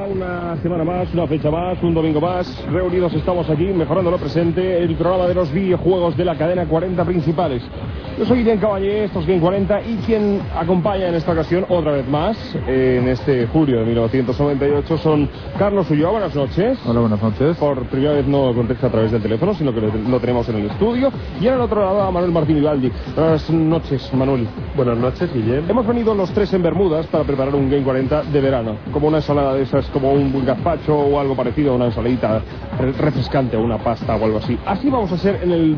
Una semana más, una fecha más, un domingo más, reunidos estamos aquí mejorando lo presente, el programa de los videojuegos de la cadena 40 principales. Yo soy Guillén Caballé, estos Game 40 y quien acompaña en esta ocasión otra vez más en este julio de 1998 son Carlos Ulloa, buenas noches. Hola, buenas noches. Por primera vez no contesta a través del teléfono, sino que lo, tenemos en el estudio. Y en el otro lado a Manuel Martín Vivaldi. Buenas noches, Manuel. Buenas noches, Guillén. Hemos venido los tres en Bermudas para preparar un Game 40 de verano, como una ensalada de esas, como un gazpacho o algo parecido una ensaladita refrescante o una pasta o algo así. Así vamos a hacer en el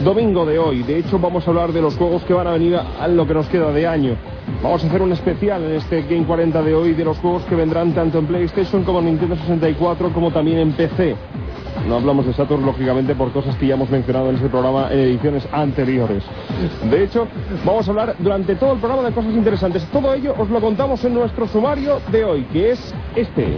domingo de hoy. De hecho, vamos a hablar de los juegos que van a venir a lo que nos queda de año. Vamos a hacer un especial en este Game 40 de hoy de los juegos que vendrán tanto en PlayStation como en Nintendo 64 como también en PC. No hablamos de Saturn, lógicamente, por cosas que ya hemos mencionado en este programa en ediciones anteriores. De hecho, vamos a hablar durante todo el programa de cosas interesantes. Todo ello os lo contamos en nuestro sumario de hoy, que es este.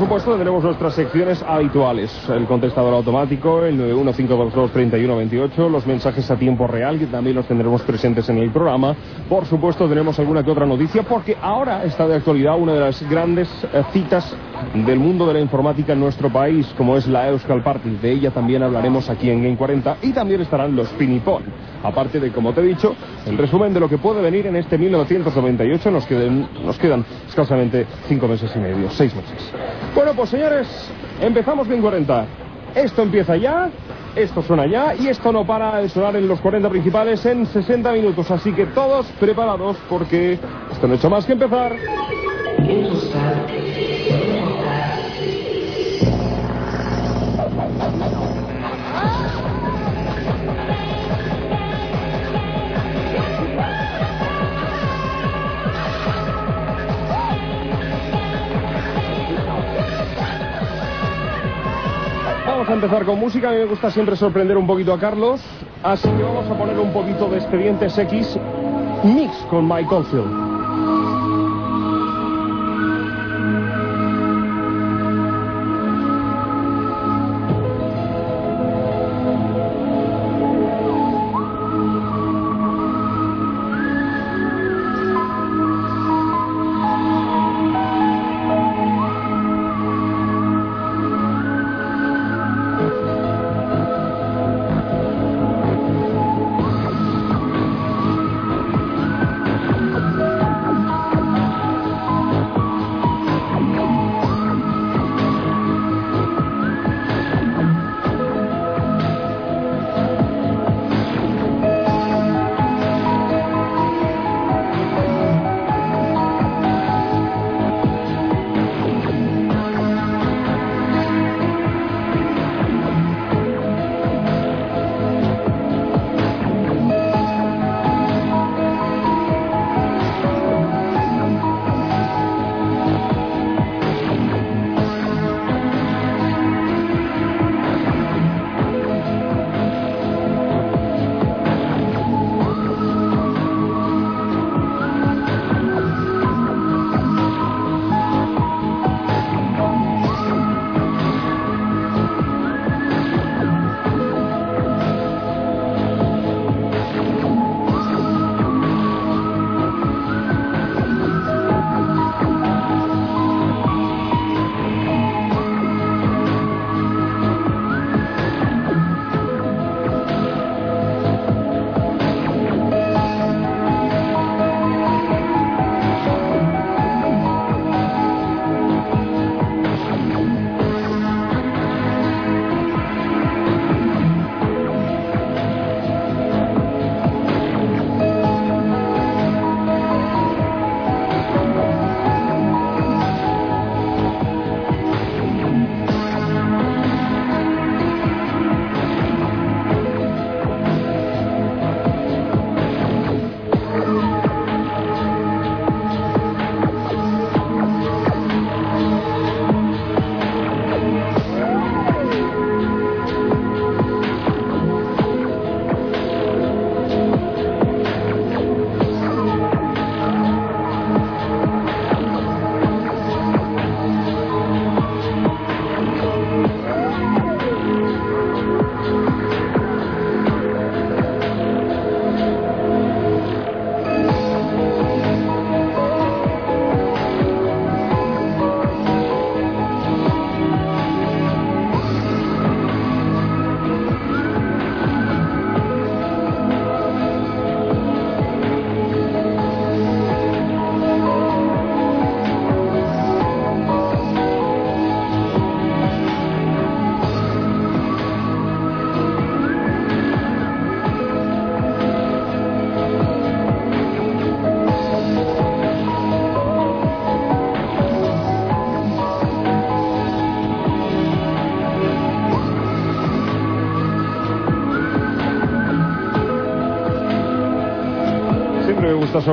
Supuesto, tendremos nuestras secciones habituales. El contestador automático, el 915223128, los mensajes a tiempo real, que también los tendremos presentes en el programa. Por supuesto, tenemos alguna que otra noticia, porque ahora está de actualidad una de las grandes eh, citas del mundo de la informática en nuestro país, como es la Euskal Party. De ella también hablaremos aquí en Game 40 y también estarán los Pinipon. Aparte de, como te he dicho, el resumen de lo que puede venir en este 1998, nos, queden, nos quedan escasamente cinco meses y medio, seis meses. Bueno, pues señores, empezamos Game 40. Esto empieza ya, esto suena ya y esto no para de sonar en los 40 principales en 60 minutos. Así que todos preparados porque esto no ha hecho más que empezar. Vamos a empezar con música. A mí me gusta siempre sorprender un poquito a Carlos. Así que vamos a poner un poquito de Expedientes X mix con Michael Field.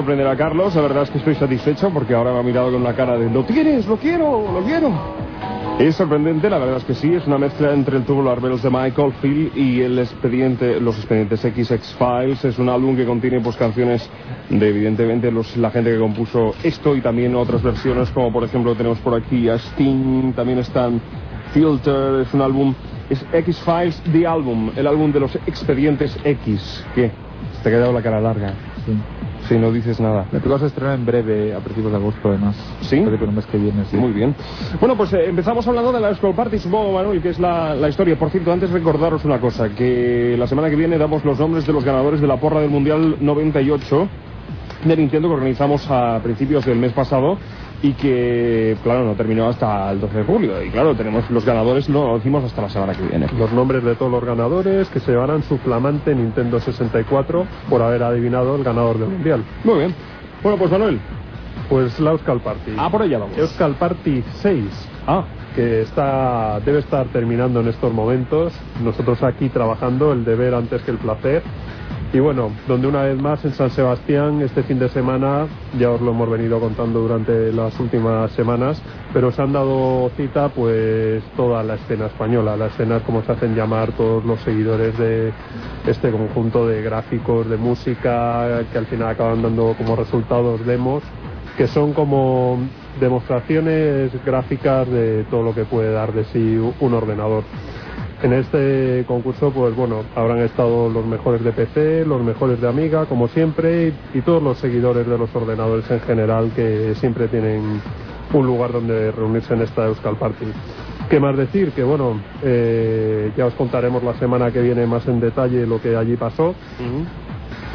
Sorprender a Carlos, la verdad es que estoy satisfecho porque ahora me ha mirado con una cara de lo tienes, lo quiero, lo quiero. Es sorprendente, la verdad es que sí, es una mezcla entre el Tubular Bells de Michael Phil y el expediente, los expedientes XX Files. Es un álbum que contiene pues canciones de evidentemente los, la gente que compuso esto y también otras versiones como por ejemplo tenemos por aquí a Sting, también están Filter, es un álbum, es X Files The Album, el álbum de los expedientes X. ¿Qué? Te ha quedado la cara larga. Sí. Sí, no dices nada. Me toca estrenar en breve, a principios de agosto, además. ¿Sí? Que el mes que viene, sí. Muy bien. Bueno, pues eh, empezamos hablando de la School Party, supongo, Manuel, que es la, la historia. Por cierto, antes recordaros una cosa, que la semana que viene damos los nombres de los ganadores de la porra del Mundial 98 de Nintendo que organizamos a principios del mes pasado y que, claro, no terminó hasta el 12 de julio. Y claro, tenemos los ganadores, lo decimos hasta la semana que viene. Los nombres de todos los ganadores que se llevarán su flamante Nintendo 64 por haber adivinado el ganador del mundial. Muy bien. Bueno, pues Manuel. Pues la Euskal Party. Ah, por allá vamos. Euskal Party 6. Ah, que está, debe estar terminando en estos momentos. Nosotros aquí trabajando, el deber antes que el placer. Y bueno, donde una vez más en San Sebastián, este fin de semana, ya os lo hemos venido contando durante las últimas semanas, pero se han dado cita pues toda la escena española, la escena como se hacen llamar todos los seguidores de este conjunto de gráficos, de música, que al final acaban dando como resultados demos, que son como demostraciones gráficas de todo lo que puede dar de sí un ordenador. En este concurso, pues bueno, habrán estado los mejores de PC, los mejores de Amiga, como siempre, y, y, todos los seguidores de los ordenadores en general que siempre tienen un lugar donde reunirse en esta Euskal Party. ¿Qué más decir? Que bueno, eh, ya os contaremos la semana que viene más en detalle lo que allí pasó. Uh -huh.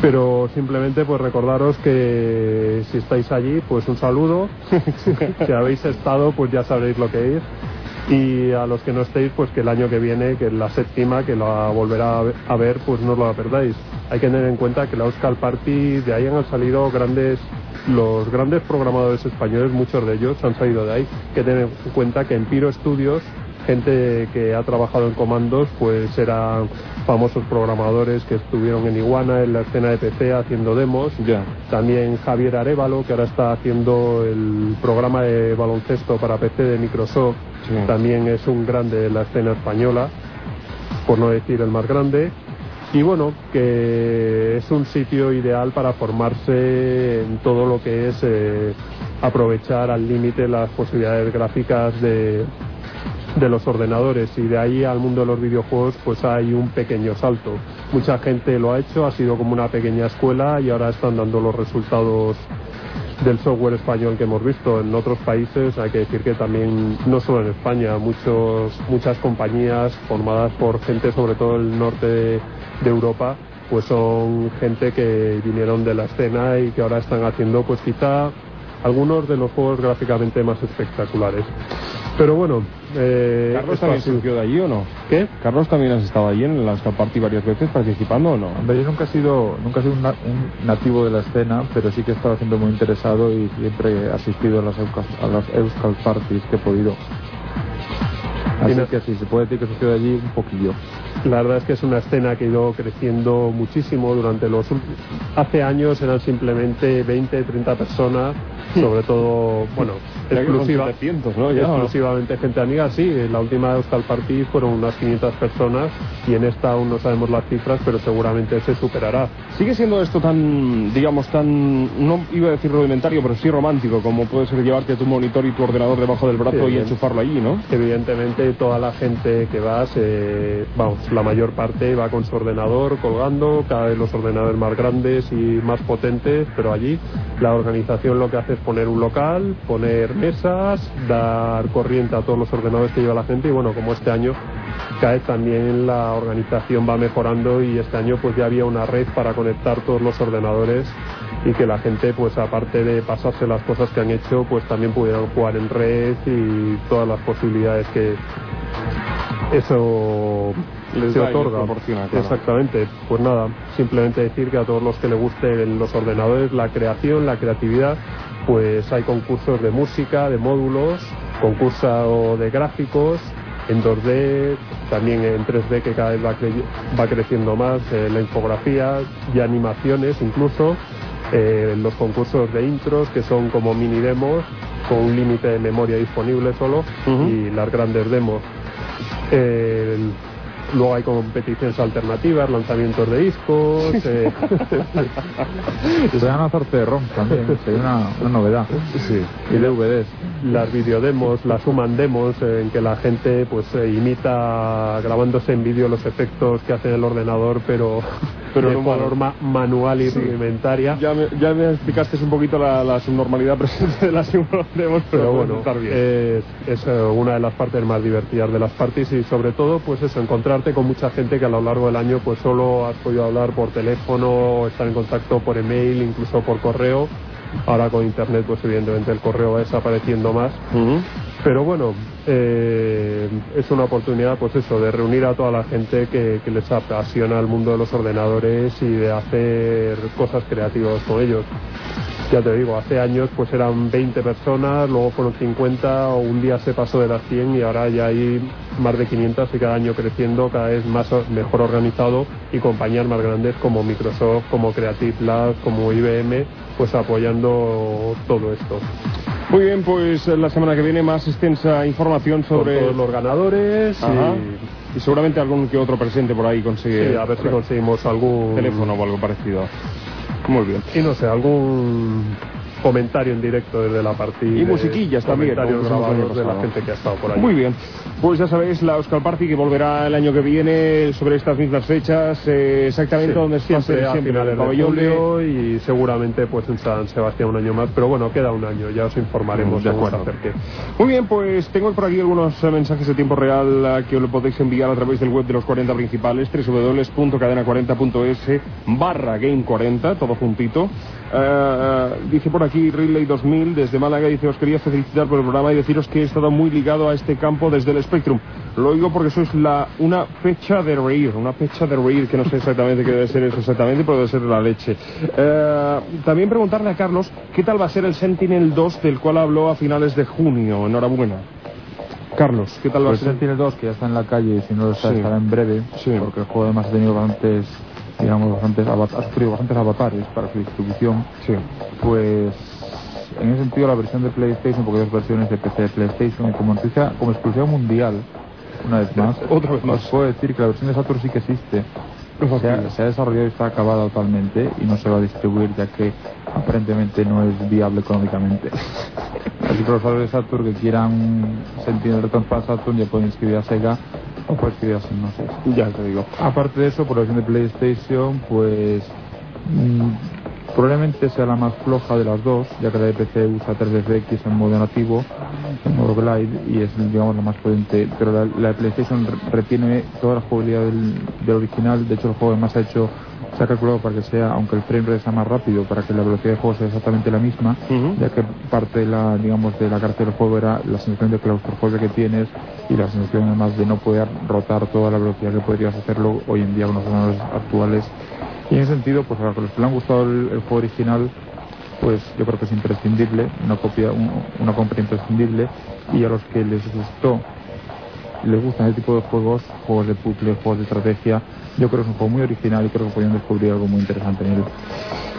Pero simplemente pues recordaros que si estáis allí, pues un saludo. si habéis estado, pues ya sabréis lo que es y a los que no estéis, pues que el año que viene, que la séptima, que la volverá a ver, pues no la perdáis. Hay que tener en cuenta que la Euskal Party, de ahí han salido grandes, los grandes programadores españoles, muchos de ellos han salido de ahí. Hay que tener en cuenta que en Piro Studios, gente que ha trabajado en comandos, pues eran famosos programadores que estuvieron en Iguana, en la escena de PC, haciendo demos. También Javier Arevalo, que ahora está haciendo el programa de baloncesto para PC de Microsoft. Sí. También es un grande de la escena española, por no decir el más grande. Y bueno, que es un sitio ideal para formarse en todo lo que es eh, aprovechar al límite las posibilidades gráficas de, de los ordenadores y de ahí al mundo de los videojuegos pues hay un pequeño salto. Mucha gente lo ha hecho, ha sido como una pequeña escuela y ahora están dando los resultados del software español que hemos visto en otros países. Hay que decir que también, no solo en España, muchos, muchas compañías formadas por gente, sobre todo del norte de, de Europa, pues son gente que vinieron de la escena y que ahora están haciendo pues quizá algunos de los juegos gráficamente más espectaculares. Pero bueno, eh, ¿Carlos también surgió de allí o no? ¿Qué? ¿Carlos también has estado allí en la Party varias veces participando o no? Hombre, yo nunca he sido, nunca he sido un, na un, nativo de la escena, pero sí que he estado siendo muy interesado y siempre he asistido a las, a las Euskal Parties que he podido. Así que sí, se puede decir que surgió de allí un poquillo. La verdad es que es una escena que ha ido creciendo muchísimo durante los hace años eran simplemente 20, 30 personas, sobre todo, bueno, exclusiva, 700, ¿no? Ya, exclusivamente gente amiga, sí, en la última Euskal Party fueron unas 500 personas y en esta aún no sabemos las cifras, pero seguramente se superará. ¿Sigue siendo esto tan, digamos, tan, no iba a decir rudimentario, pero sí romántico, como puede ser llevarte tu monitor y tu ordenador debajo del brazo Sí, y enchufarlo allí, ¿no? Evidentemente toda la gente que va, se, vamos, la mayor parte va con su ordenador colgando, cada vez los ordenadores más grandes y más potentes, pero allí la organización lo que hace es poner un local, poner mesas, dar corriente a todos los ordenadores que lleva la gente y bueno, como este año vez también la organización va mejorando y este año pues ya había una red para conectar todos los ordenadores y que la gente pues aparte de pasarse las cosas que han hecho pues también pudieran jugar en red y todas las posibilidades que eso Les se da y les otorga. proporciona, claro. Exactamente. Pues nada, simplemente decir que a todos los que les gusten los ordenadores, la creación, la creatividad, pues hay concursos de música, de módulos, concurso de gráficos, en 2D, también en 3D que cada vez va, cre- va creciendo más, eh, la infografía y animaciones incluso. eh, los concursos de intros, que son como mini demos, con un límite de memoria disponible solo, y las grandes demos. Luego hay competiciones alternativas, lanzamientos de discos. eh, Se van a hacerte de ROM también, sería una, una novedad. sí. Y DVDs. las videodemos, las human demos, eh, en que la gente pues eh, imita grabándose en vídeo los efectos que hace el ordenador, pero, Pero de forma manual y Sí. rudimentaria. Ya me, ya me explicaste un poquito la, la subnormalidad presente de las demos, pero, Pero bueno, estar bien. es, es, eh, una de las partes más divertidas de las parties y sobre todo pues eso, encontrarte con mucha gente que a lo largo del año pues solo has podido hablar por teléfono, estar en contacto por email, incluso por correo. Ahora con internet pues evidentemente el correo va desapareciendo más. Pero bueno, eh, es una oportunidad, pues eso, de reunir a toda la gente que, que les apasiona el mundo de los ordenadores y de hacer cosas creativas con ellos. Ya te digo, hace años pues eran 20 personas, luego fueron 50, o un día se pasó de las 100 y ahora ya hay más de 500 y cada año creciendo, cada vez más mejor organizado y compañías más grandes como Microsoft, como Creative Labs, como IBM, pues apoyando todo esto. Muy bien, pues la semana que viene más extensa información sobre... todos los ganadores Ajá. y Y seguramente algún que otro presente por ahí consigue... Sí, a ver si conseguimos algún Teléfono o algo parecido. Muy bien. Y no sé, algún comentario en directo desde la partida. Y musiquillas también, Comentarios año grabados de la gente que ha estado por ahí. Muy bien. Pues ya sabéis, la Euskal Party que volverá el año que viene sobre estas mismas fechas, eh, exactamente Sí, donde está siempre a siempre, finales de julio y seguramente pues en San Sebastián un año más, pero bueno, queda un año, ya os informaremos Mm, de acuerdo. acerque. Muy bien, pues tengo por aquí algunos eh, mensajes de tiempo real que os lo podéis enviar a través del web de los 40 principales, www.cadena40.es barra game 40, todo juntito. Eh, dice por aquí Ridley 2000 desde Málaga, dice os quería felicitar por el programa y deciros que he estado muy ligado a este campo desde el Spectrum. Lo digo porque sois la, una fecha de reír, una fecha de reír que no sé exactamente qué debe ser eso exactamente, pero debe ser la leche. Eh, también preguntarle a Carlos qué tal va a ser el Sentinel 2 del cual habló a finales de junio. Enhorabuena. Carlos, ¿qué tal va a Pues ser? Sentinel 2, que ya está en la calle y si no lo está, Sí. estará en breve, Sí. porque el juego además ha tenido bastantes, digamos, bastantes, avat- ha sufrido bastantes avatares para su distribución. Sí. Pues en ese sentido la versión de PlayStation, porque hay dos versiones de PC de PlayStation, como noticia, como exclusiva mundial, una vez más, Otra vez más. os puedo decir que la versión de Saturn sí que existe. Se ha, se ha desarrollado y está acabada totalmente y no se va a distribuir ya que aparentemente no es viable económicamente. Así que los usuarios de Saturn que quieran sentir el retorno para Saturn ya pueden inscribir a Sega o pueden inscribir a Psygnosis. Ya te digo. Aparte de eso, por la versión de PlayStation, pues mm, probablemente sea la más floja de las dos, ya que la de PC usa 3DFX en modo nativo, en modo glide, y es digamos la más potente. Pero la, la de PlayStation re- retiene toda la jugabilidad del, del original, de hecho el juego además ha hecho se ha calculado para que sea, aunque el frame rate sea más rápido, para que la velocidad de juego sea exactamente la misma, ya que parte de la, digamos, de la carta del juego era la sensación de claustrofobia que tienes y la sensación además de no poder rotar toda la velocidad que podrías hacerlo hoy en día con los ordenadores actuales. Y en ese sentido, pues a los que les han gustado el, el juego original, pues yo creo que es imprescindible, una copia, un- una compra imprescindible, y a los que les gustó les gustan ese tipo de juegos, juegos de puzzle, juegos de estrategia, yo creo que es un juego muy original y creo que pueden descubrir algo muy interesante en él.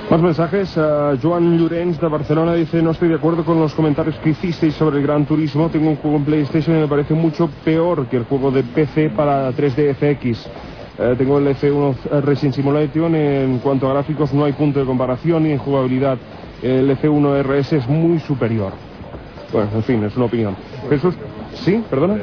Más mensajes. Eh, Joan Llorens de Barcelona dice: No estoy de acuerdo con los comentarios que hicisteis sobre el Gran Turismo. Tengo un juego en PlayStation y me parece mucho peor que el juego de PC para 3D FX. Eh, tengo el F1 Racing Simulation. En cuanto a gráficos, no hay punto de comparación y en jugabilidad, el F1 RS es muy superior. Bueno, en fin, es una opinión. Jesús, ¿sí? ¿Perdona?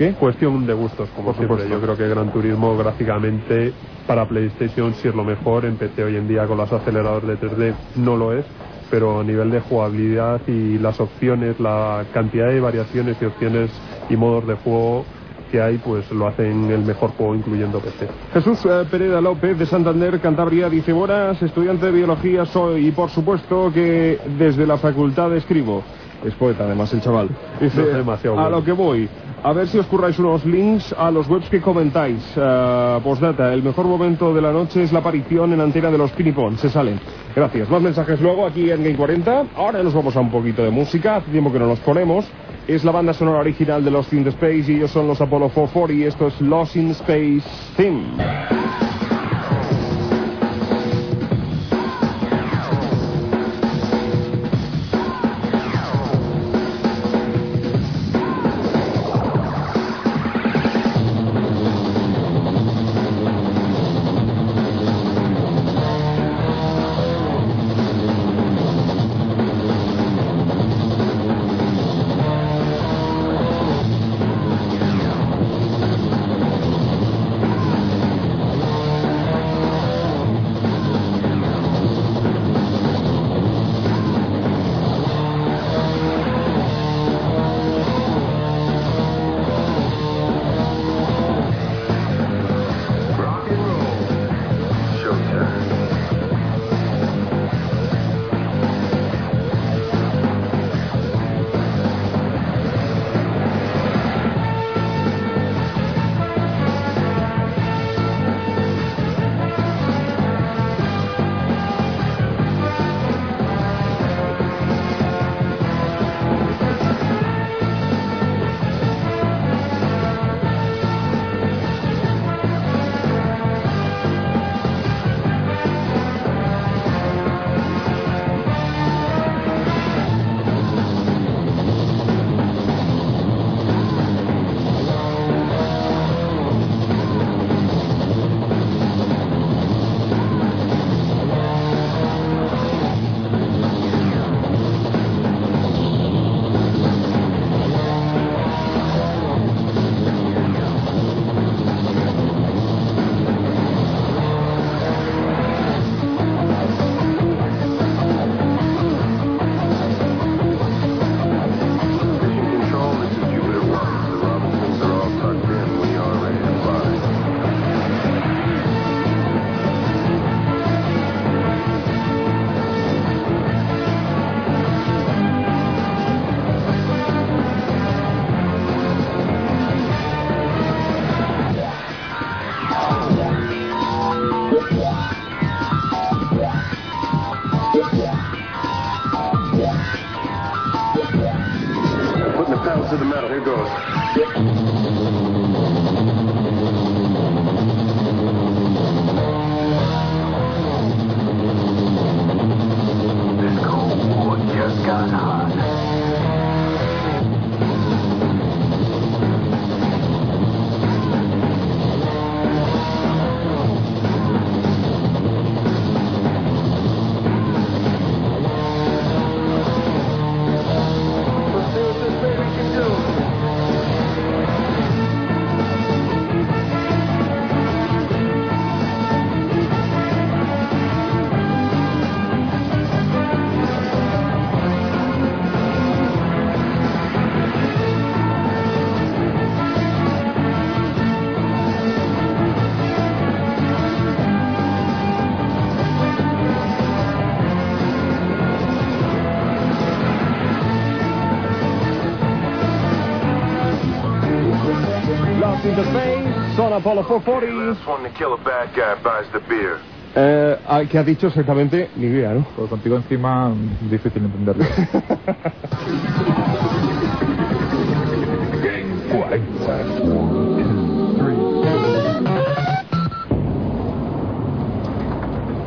¿Qué? Cuestión de gustos, como siempre. Yo creo que Gran Turismo gráficamente para PlayStation sí es lo mejor. En PC hoy en día con los aceleradores de 3D no lo es. Pero a nivel de jugabilidad y las opciones, la cantidad de variaciones y opciones y modos de juego que hay, pues lo hacen el mejor juego incluyendo PC. Jesús eh, Pereda López de Santander, Cantabria, dice, buenas, estudiante de biología soy y por supuesto que desde la facultad escribo. Es poeta además el chaval. Dice, No es demasiado a bueno. lo que voy, a ver si os curráis unos links a los webs que comentáis. Eh, postdata, el mejor momento de la noche es la aparición en antena de los Pinipón, se salen. Gracias. Más mensajes luego aquí en Game 40. Ahora nos vamos a un poquito de música, hace tiempo que no nos ponemos. Es la banda sonora original de Lost in Space y ellos son los Apollo 440 y esto es Lost in Space Theme. The beer. Eh, ¿Qué ha dicho exactamente? Ni idea, ¿no? Pues contigo encima, difícil entenderlo.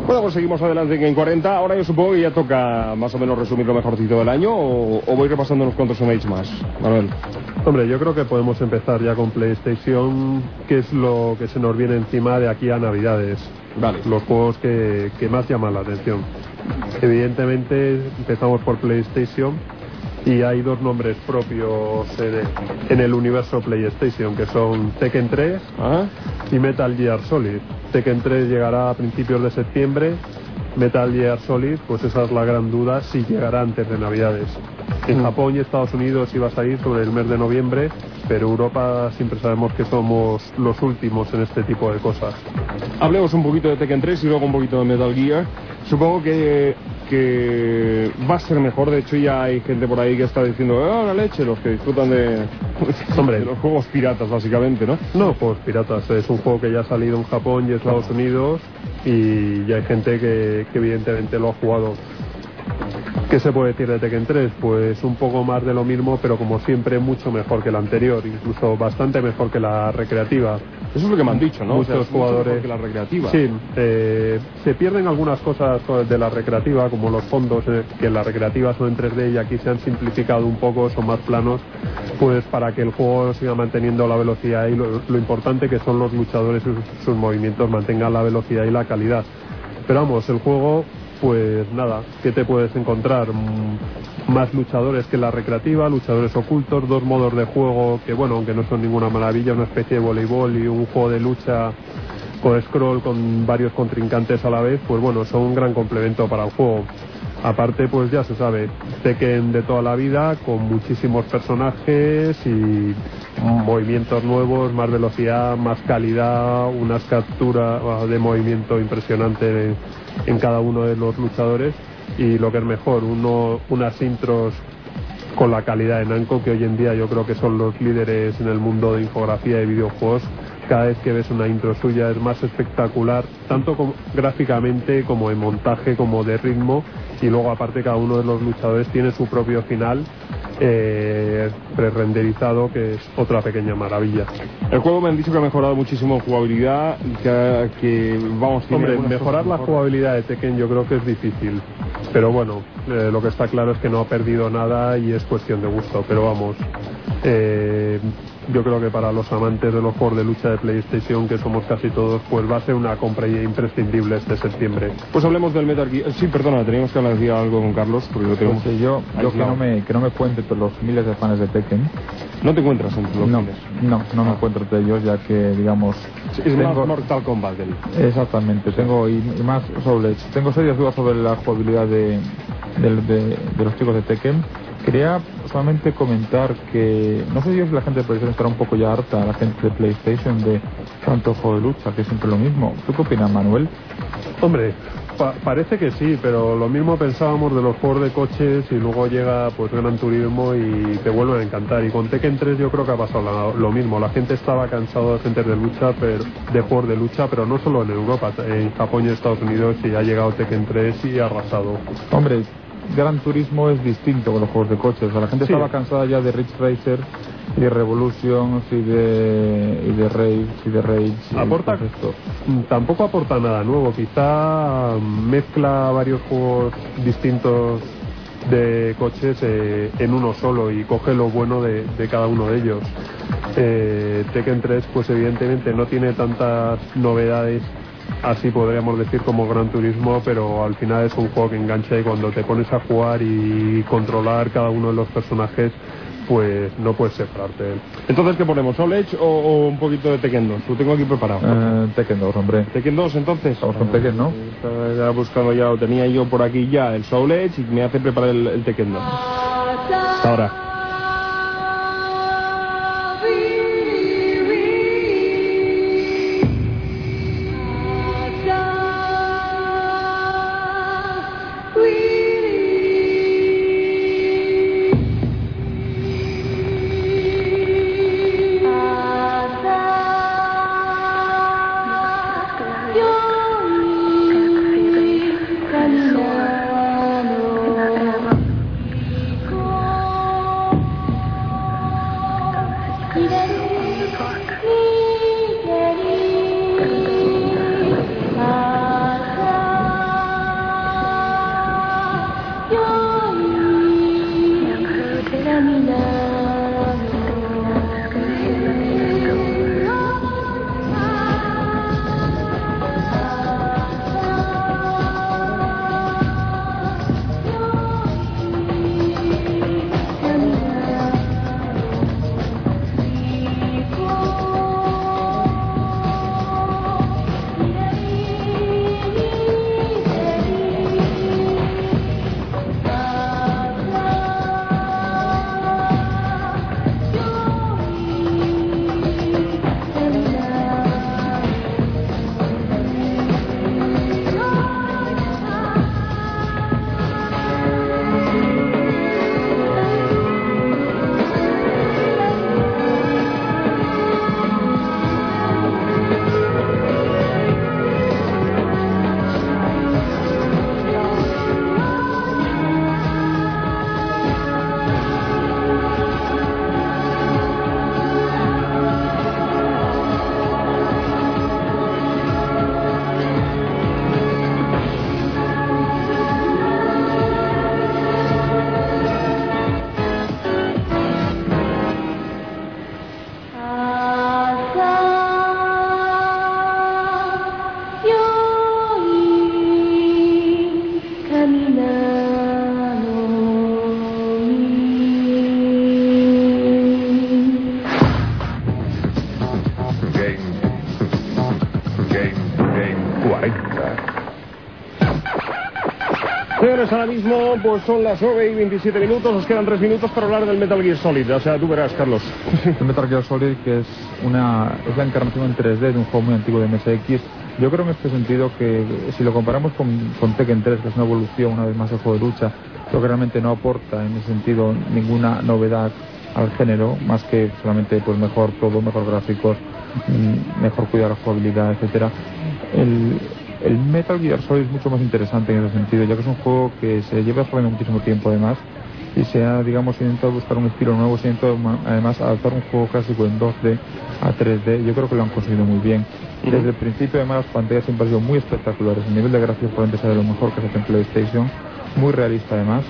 Bueno, pues seguimos adelante en 40. Ahora yo supongo que ya toca más o menos resumir lo mejorcito del año o, o voy repasando unos cuantos emails más. Manuel. Hombre, yo creo que podemos empezar ya con PlayStation, que es lo que se nos viene encima de aquí a Navidades. Vale. Los juegos que, que más llaman la atención. Evidentemente empezamos por PlayStation y hay dos nombres propios en, en el universo PlayStation, que son Tekken 3 Ah, y Metal Gear Solid. Tekken 3 llegará a principios de septiembre. Metal Gear Solid, pues esa es la gran duda si llegará antes de Navidades. En Mm. Japón y Estados Unidos iba a salir sobre el mes de noviembre, pero Europa siempre sabemos que somos los últimos en este tipo de cosas. Hablemos un poquito de Tekken 3 y luego un poquito de Metal Gear. Supongo que, que va a ser mejor. De hecho, ya hay gente por ahí que está diciendo, ah, la leche, los que disfrutan de, Hombre. de los juegos piratas, básicamente, ¿no? No, juegos piratas. Es un juego que ya ha salido en Japón y Estados Unidos y ya hay gente que, que evidentemente lo ha jugado. ¿Qué se puede decir de Tekken 3? Pues un poco más de lo mismo, pero como siempre mucho mejor que la anterior, incluso bastante mejor que la recreativa. Eso es lo que me han dicho, ¿no? Muchos O sea, jugadores- que la recreativa. Sí, eh, se pierden algunas cosas de la recreativa, como los fondos, eh, que en la recreativa son en 3D y aquí se han simplificado un poco, son más planos, pues para que el juego siga manteniendo la velocidad y lo, lo importante que son los luchadores, sus, sus movimientos mantengan la velocidad y la calidad. Pero vamos, el juego, pues nada, ¿qué te puedes encontrar? Mm, Más luchadores que la recreativa, luchadores ocultos, dos modos de juego que, bueno, aunque no son ninguna maravilla, una especie de voleibol y un juego de lucha con scroll con varios contrincantes a la vez, pues bueno, son un gran complemento para el juego. Aparte, pues ya se sabe, Tekken de toda la vida, con muchísimos personajes y movimientos nuevos, más velocidad, más calidad, unas capturas ah, de movimiento impresionante en cada uno de los luchadores y lo que es mejor, unas intros con la calidad de Namco que hoy en día yo creo que son los líderes en el mundo de infografía de videojuegos. Cada vez que ves una intro suya es más espectacular, tanto como- gráficamente como en montaje, como de ritmo. Y luego aparte cada uno de los luchadores tiene su propio final eh, pre-renderizado, que es otra pequeña maravilla. El juego me han dicho que ha mejorado muchísimo en jugabilidad que, que, vamos, Hombre, mejorar la mejor. jugabilidad de Tekken yo creo que es difícil. Pero bueno, eh, lo que está claro es que no ha perdido nada y es cuestión de gusto. Pero vamos, eh, yo creo que para los amantes de los juegos de lucha de PlayStation, que somos casi todos, pues va a ser una compra imprescindible este septiembre. Pues hablemos del Metal Gear. Sí, perdona, teníamos que hablar de algo con Carlos, porque lo tenemos. Entonces yo, yo que, no me, que no me cuente entre los miles de fans de Tekken. No te encuentras entre los No, miles. no, no me encuentro entre ellos, ya que, digamos... Sí, Es más tengo- Mortal Kombat. el- Exactamente, tengo y, y más sobre. Tengo serias dudas sobre la jugabilidad de, de los chicos de Tekken. Quería solamente comentar que no sé yo si la gente de PlayStation estará un poco ya harta, la gente de PlayStation, de tanto juego de lucha, que es siempre lo mismo. ¿Tú qué opinas, Manuel? Hombre, pa- parece que sí, pero lo mismo pensábamos de los juegos de coches y luego llega pues Gran Turismo y te vuelven a encantar. Y con Tekken 3 yo creo que ha pasado lo mismo. La gente estaba cansado de gente de lucha, pero, de juegos de lucha, pero no solo en Europa, en Japón y Estados Unidos y ha llegado Tekken 3 y ha arrasado. Hombre, Gran Turismo es distinto con los juegos de coches. O sea, la gente Sí. estaba cansada ya de Ridge Racer y de Revolutions y de, y de Rage y de Rage. Aporta- todo esto. Mm, Tampoco aporta nada nuevo, quizá mezcla varios juegos distintos de coches eh, en uno solo y coge lo bueno de, de cada uno de ellos. Eh, Tekken 3 pues evidentemente no tiene tantas novedades así podríamos decir como Gran Turismo, pero al final es un juego que engancha y cuando te pones a jugar y controlar cada uno de los personajes pues no puedes separarte. Entonces, ¿qué ponemos? ¿Soul Edge o, o un poquito de Tekken 2? Lo tengo aquí preparado. Eh, Tekken 2, hombre. Tekken 2, entonces. Vamos con Tekken, ¿no? Estaba ya buscando ya, lo tenía yo por aquí ya, el Soul Edge y me hace preparar el, el Tekken 2. Hasta ahora. Pues son las 9 y 27 minutos, nos quedan 3 minutos para hablar del Metal Gear Solid. O sea, tú verás, Carlos. El Metal Gear Solid, que es una es la encarnación en 3D de un juego muy antiguo de MSX. Yo creo en este sentido que si lo comparamos con, con Tekken 3, que es una evolución una vez más del juego de lucha, creo que realmente no aporta en ese sentido ninguna novedad al género, más que solamente pues mejor todo, mejor gráficos, mm, mejor cuidar la jugabilidad, etcétera. El, el Metal Gear Solid es mucho más interesante en ese sentido, ya que es un juego que se lleva jugando muchísimo tiempo además y se ha, digamos, intentado buscar un estilo nuevo, se ha intentado además adaptar un juego clásico en 2D a 3D. Yo creo que lo han conseguido muy bien. Desde el principio, además, las pantallas siempre han sido muy espectaculares. El nivel de gráficos probablemente sea de lo mejor que se hace en PlayStation, muy realista además.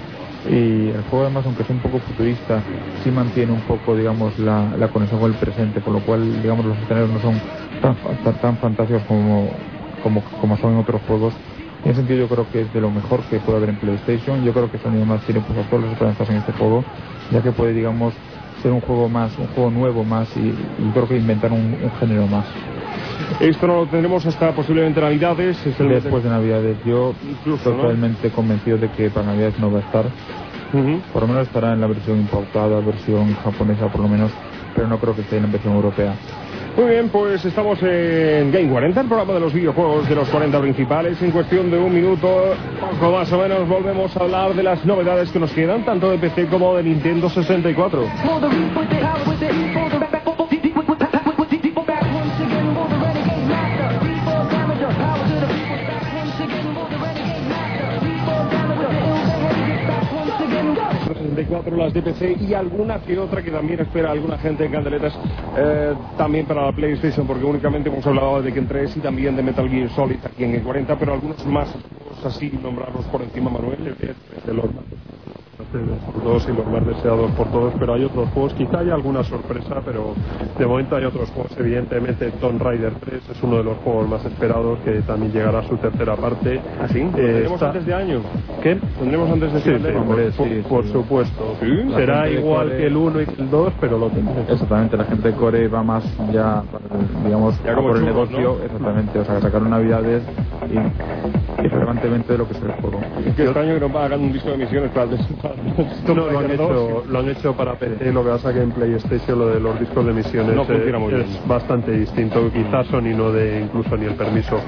Y el juego, además, aunque sea un poco futurista, sí mantiene un poco, digamos, la, la conexión con el presente, por lo cual, digamos, los escenarios no son tan, tan, tan fantásticos como, como, como son en otros juegos. En ese sentido yo creo que es de lo mejor que puede haber en PlayStation. Yo creo que Sony además tiene pues, todas las esperanzas en este juego, ya que puede, digamos, ser un juego más, un juego nuevo más y, y creo que inventar un, un género más. Esto no lo tendremos hasta posiblemente Navidades. Después de Navidades, yo Incluso, ¿no? totalmente convencido de que para Navidades no va a estar. Por lo menos estará en la versión importada, versión japonesa por lo menos, pero no creo que esté en la versión europea. Muy bien, pues estamos en Game 40, el programa de los videojuegos de los 40 principales. En cuestión de un minuto, poco más o menos, volvemos a hablar de las novedades que nos quedan, tanto de PC como de Nintendo 64. 4.64 las DPC y alguna que otra que también espera alguna gente en candeletas eh, también para la PlayStation, porque únicamente hemos hablado de Ken 3 y también de Metal Gear Solid aquí en el 40, pero algunos más, así nombrarlos por encima, Manuel, de, de los por todos y los más deseados por todos, pero hay otros juegos, quizá haya alguna sorpresa, pero de momento hay otros juegos, evidentemente Tomb Raider 3 es uno de los juegos más esperados que también llegará a su tercera parte. ¿Así? Eh, ¿Tendremos está- antes de año? ¿Qué? ¿Tendremos antes de Sí, sí, hombre, por, sí, por sí. supuesto. Será igual Core- que el 1 y el 2, pero lo tendremos. Exactamente, la gente de Core va más ya, digamos, Ya como por el negocio, ¿no? exactamente, o sea, sacaron navidades y irrelevantemente de lo que es el juego. Qué extraño que no hagan un disco de misiones para... No, lo han, Raider 2. hecho, lo han hecho para PC, lo que pasa que en PlayStation lo de los discos de misiones No funciona muy es bien. bastante distinto. Quizás Sony no de incluso ni el permiso.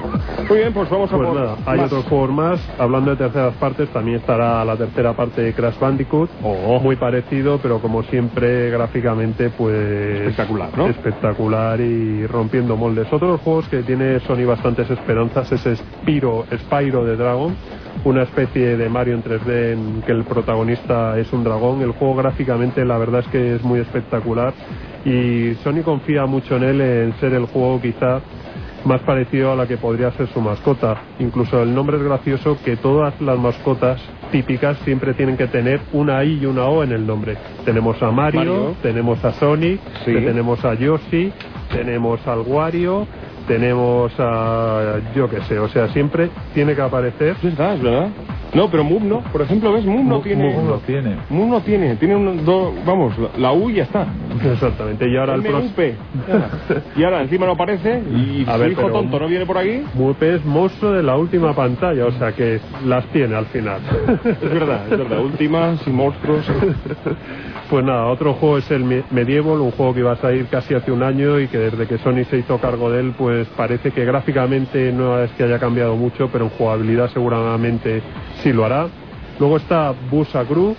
Muy bien, pues vamos a Pues por nada, hay más. otros juegos más. Hablando de terceras partes, también estará la tercera parte de Crash Bandicoot. Oh. Muy parecido, pero como siempre, gráficamente, pues. Espectacular, ¿no? Espectacular y rompiendo moldes. Otro de los juegos que tiene Sony bastantes esperanzas es Spyro, Spyro de Dragon. Una especie de Mario en 3D en que el protagonista es un dragón. El juego gráficamente, la verdad es que es muy espectacular. Y Sony confía mucho en él, en ser el juego quizá más parecido a la que podría ser su mascota. Incluso el nombre es gracioso que todas las mascotas típicas siempre tienen que tener una I y una O en el nombre. Tenemos a Mario, Mario. tenemos a Sonic, Sí. tenemos a Yoshi, tenemos al Wario, tenemos a yo que sé, o sea, siempre tiene que aparecer Es verdad, es verdad. No, pero Moon no. Por ejemplo, ¿ves? Moon no tiene... Mu- lo tiene. Moon no tiene. Tiene un... do- vamos, la, la U y ya está. exactamente. Y ahora el próximo. Y ahora encima no aparece y A su ver, hijo tonto no viene por aquí. Mupe es monstruo de la última pantalla, o sea que las tiene al final. Es verdad, es verdad. Últimas y monstruos. Pues nada, otro juego es el Me- Medieval, un juego que iba a salir casi hace un año y que desde que Sony se hizo cargo de él, pues parece que gráficamente no es que haya cambiado mucho, pero en jugabilidad seguramente sí lo hará. Luego está Busacru,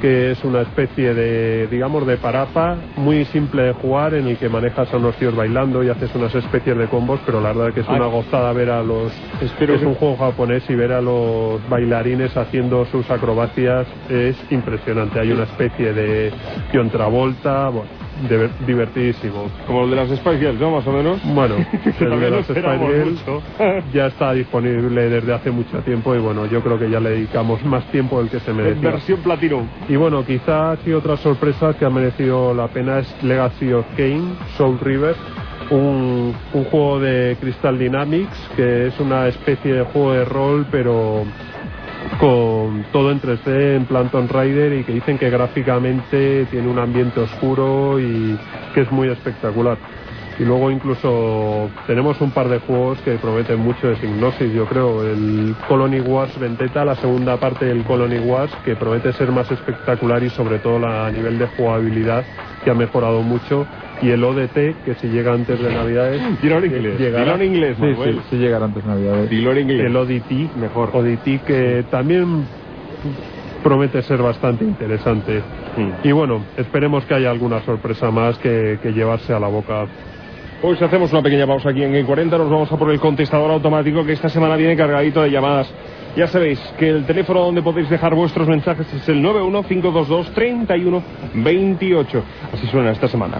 que es una especie de, digamos, de parapa muy simple de jugar en el que manejas a unos tíos bailando y haces unas especies de combos, pero la verdad es que es Ah. una gozada ver a los... Espero es un juego japonés y ver a los bailarines haciendo sus acrobacias es impresionante. Hay una especie de John Travolta, bueno, divertidísimo. Como el de las Spice Girls, ¿no? Más o menos. Bueno, el de esperamos Spider Girls ya está disponible desde hace mucho tiempo y bueno, yo creo que ya le dedicamos más tiempo del que se merecía. Versión Platinum. Y bueno, quizás sí otra sorpresa que ha merecido la pena es Legacy of Kane, Soul River, un, un juego de Crystal Dynamics que es una especie de juego de rol pero con todo en 3D en plan Tomb Raider y que dicen que gráficamente tiene un ambiente oscuro y que es muy espectacular. Y luego incluso tenemos un par de juegos que prometen mucho de Signosis, yo creo. El Colony Wars Venteta, la segunda parte del Colony Wars, que promete ser más espectacular y sobre todo la- a nivel de jugabilidad, que ha mejorado mucho. Y el ODT, que si llega antes de Navidades, Dilo en inglés. llegará. Dilo en inglés, Sí, Manuel. sí, sí llegará antes de Navidad. Dilo en inglés. el ODT, Mejor. ODT que también promete ser bastante interesante. Mm. Y bueno, esperemos que haya alguna sorpresa más que, que llevarse a la boca. Pues hacemos una pequeña pausa aquí en Game 40, nos vamos a por el contestador automático que esta semana viene cargadito de llamadas. Ya sabéis que el teléfono donde podéis dejar vuestros mensajes es el 915223128. Así suena esta semana.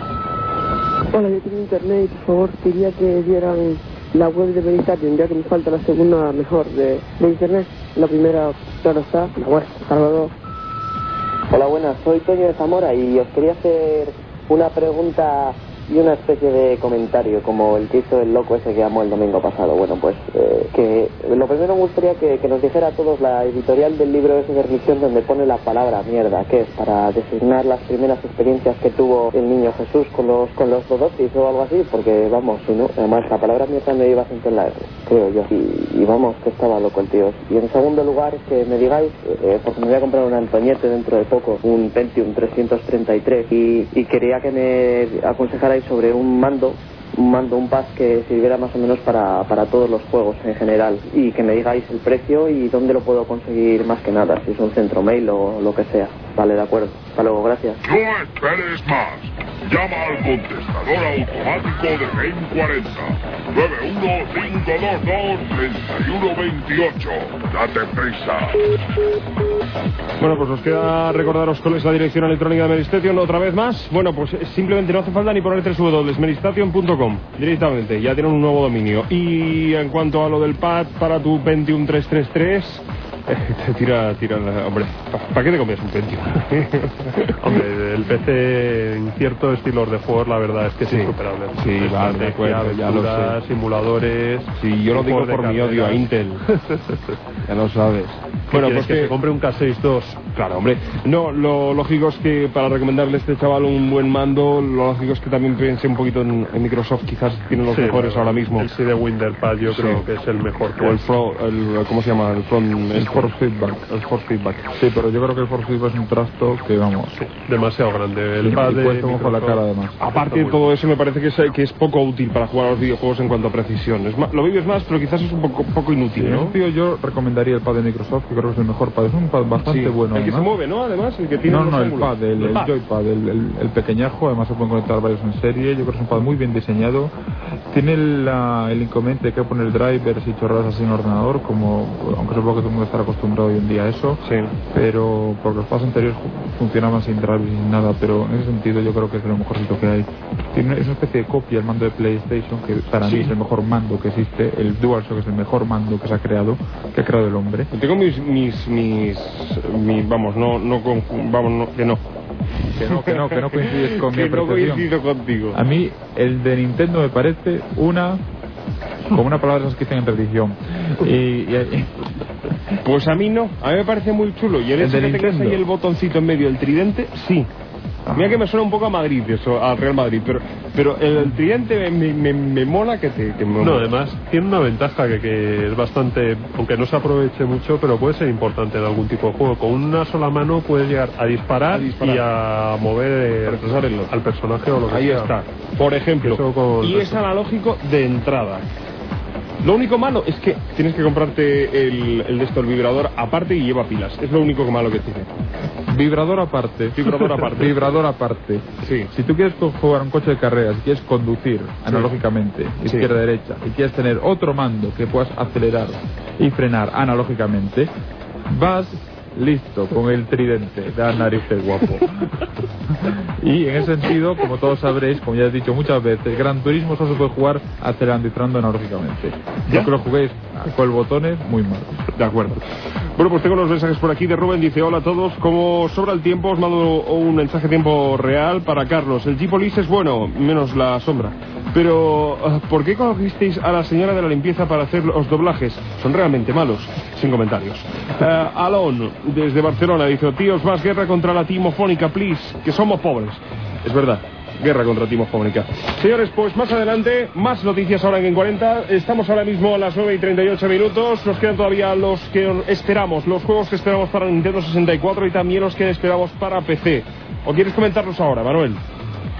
Hola, yo tengo internet y por favor quería que dieran la web de Meditación, ya que me falta la segunda mejor de, de internet. La primera, claro está, la web, Salvador. Hola, buenas, soy Toño de Zamora y os quería hacer una pregunta y una especie de comentario, como el que hizo el loco ese que amó el domingo pasado. Bueno, pues eh, que lo primero me gustaría que, que nos dijera a todos la editorial del libro ese de religión donde pone la palabra mierda, que es para designar las primeras experiencias que tuvo el niño Jesús con los con los dodotis o algo así, porque vamos, si no, además la palabra mierda me iba acento en la R, creo yo. Y, y vamos, que estaba loco el tío. Y en segundo lugar, que me digáis, eh, porque me voy a comprar un Antoñete dentro de poco, un Pentium 333, y, y quería que me aconsejarais sobre un mando mando, un pad que sirviera más o menos para, para todos los juegos en general y que me digáis el precio y dónde lo puedo conseguir más que nada, si es un centro mail o lo que sea. Vale, de acuerdo. Hasta luego, gracias. No esperes más. Llama al contestador automático de Game 40. 915223128. Date prisa. Bueno, pues nos queda recordaros cuál es la dirección electrónica de Medistation otra vez más. Bueno, pues simplemente no hace falta ni poner directamente, ya tienen un nuevo dominio. Y en cuanto a lo del pad para tu Pentium 333, eh, te tira, tira, la- hombre, ¿para qué te comes un Pentium? Hombre, el PC en ciertos estilos de juegos, la verdad es que es Sí. insuperable. Sí, vale, de acuerdo, ya lo sé. simuladores. Sí, yo lo digo por mi odio a. Intel. Ya lo sabes. Bueno, pues que, se compre un K6-2. Claro, hombre. No, lo lógico es que para recomendarle a este chaval un buen mando, lo lógico es que también piense un poquito en, en Microsoft, quizás tienen los Sí, mejores ahora mismo. El sí de Winterpad yo creo que es el mejor. que O el, fro, el ¿cómo se llama? El front, El force feedback. el force feedback. Sí, pero yo creo que el force feedback es un trasto que, vamos, Demasiado grande. El pad de a la cara además. Aparte de todo eso, me parece que es, que es poco útil para jugar a los videojuegos en cuanto a precisión. Es más, lo vives más, pero quizás es un poco, poco inútil, En ¿no? sentido, yo recomendaría el pad de Microsoft, que creo que es el mejor pad. Es un pad bastante Sí. bueno. el que se mueve, ¿no? Además, el que tiene No, los no, el ángulos. pad, el, el pad. joypad, el, el, el pequeñajo, además se pueden conectar varios en serie, yo creo que es un pad muy bien diseñado. Tiene la- el inconveniente de que poner drivers y chorradas así en ordenador, como, aunque supongo que todo el mundo estará acostumbrado hoy en día a eso, Sí. pero porque los pads anteriores funcionaban sin drivers y sin nada, pero en ese sentido yo creo que es lo mejorcito que hay. Tiene, es una especie de copia del mando de PlayStation, que para Sí. mí es el mejor mando que existe, el DualShock es el mejor mando que se ha creado, que ha creado el hombre. Tengo mis, mis, mis, mi- vamos, no, no, con- vamos, no, que no. Que no, que no, que no coincides con mi que no apreciación. coincido contigo. A mí el de Nintendo me parece una como una palabra de esas que dicen en religión. Y, y- Pues a mí no, a mí me parece muy chulo. Y el ¿El hecho que tengas ahí el botoncito en medio del tridente, sí. Ah. Mira que me suena un poco a Madrid, eso, al Real Madrid, pero, pero el, el tridente me, me, me mola que te... Que me No, además tiene una ventaja que, que es bastante, aunque no se aproveche mucho, pero puede ser importante en algún tipo de juego. Con una sola mano puedes llegar a disparar, A disparar. y a mover el al personaje o lo que Ahí sea. está. Por ejemplo, con- y es analógico de entrada. Lo único malo es que tienes que comprarte el, el de esto, el vibrador aparte y lleva pilas. Es lo único malo que tiene. vibrador aparte. Vibrador aparte. vibrador aparte. Sí. Si tú quieres jugar un coche de carreras, si quieres conducir analógicamente, izquierda-derecha, y quieres tener otro mando que puedas acelerar y frenar analógicamente, vas listo con el tridente. Da narices guapo. y en ese sentido, como todos sabréis, como ya he dicho muchas veces, Gran Turismo solo se puede jugar acelerando y frenando analógicamente. ¿Ya? Yo que lo juguéis con el botones, muy mal. De acuerdo. Bueno, pues tengo unos mensajes por aquí de Rubén. Dice, hola a todos. Como sobra el tiempo, os mando un mensaje tiempo real para Carlos. El Jeep Police es bueno, menos la sombra. Pero, ah, ¿por qué cogisteis a la señora de la limpieza para hacer los doblajes? Son realmente malos. Sin comentarios. Ah, Alon, desde Barcelona, dice, tíos, más guerra contra la timofónica, please, que somos pobres. Es verdad. Guerra contra Timofónica. Señores, pues más adelante, más noticias ahora en En 40. Estamos ahora mismo a las 9 y 38 minutos. Nos quedan todavía los que esperamos, los juegos que esperamos para Nintendo 64 y también los que esperamos para PC. ¿O quieres comentarlos ahora, Manuel?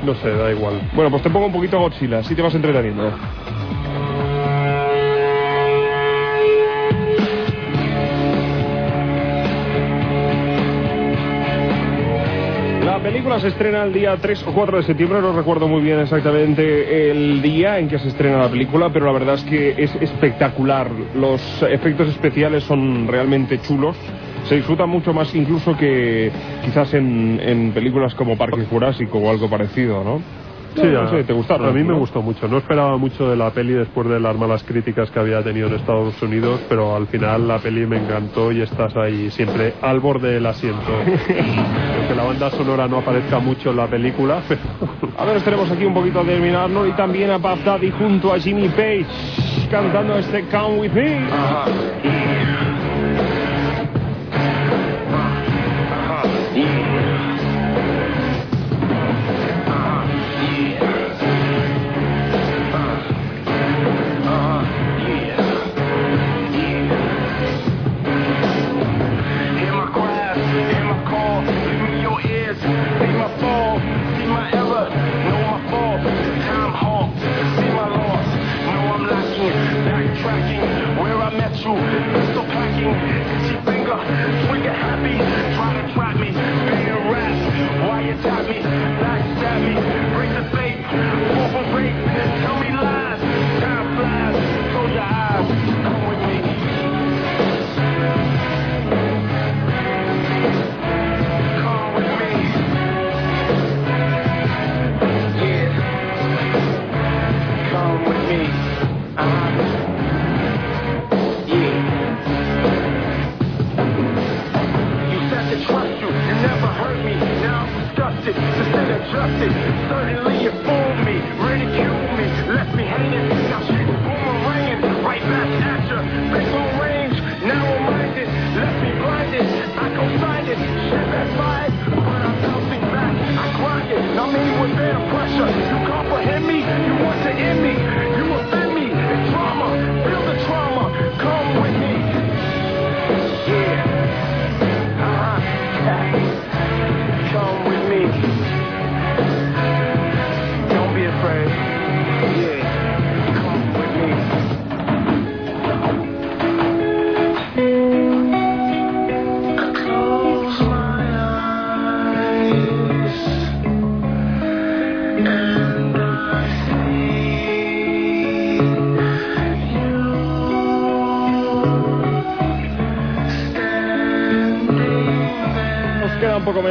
No sé, da igual. Bueno, pues te pongo un poquito Godzilla, así te vas entreteniendo. La película se estrena el día 3 o 4 de septiembre, no recuerdo muy bien exactamente el día en que se estrena la película, pero la verdad es que es espectacular. Los efectos especiales son realmente chulos. Se disfruta mucho más incluso que quizás en, en películas como Parque Jurásico o algo parecido, ¿no? Sí, no, a, sé, ¿te gustaron? A mí me ¿no? gustó mucho. No esperaba mucho de la peli después de las malas críticas que había tenido en Estados Unidos, pero al final la peli me encantó y estás ahí siempre al borde del asiento. Aunque la banda sonora no aparezca mucho en la película, pero A ver, tenemos aquí un poquito de Terminarlo y también a Puff Daddy junto a Jimmy Page cantando este Come With Me. Hear backtracking, where I met you, pistol packing, itchy finger, trigger happy, try to trap me,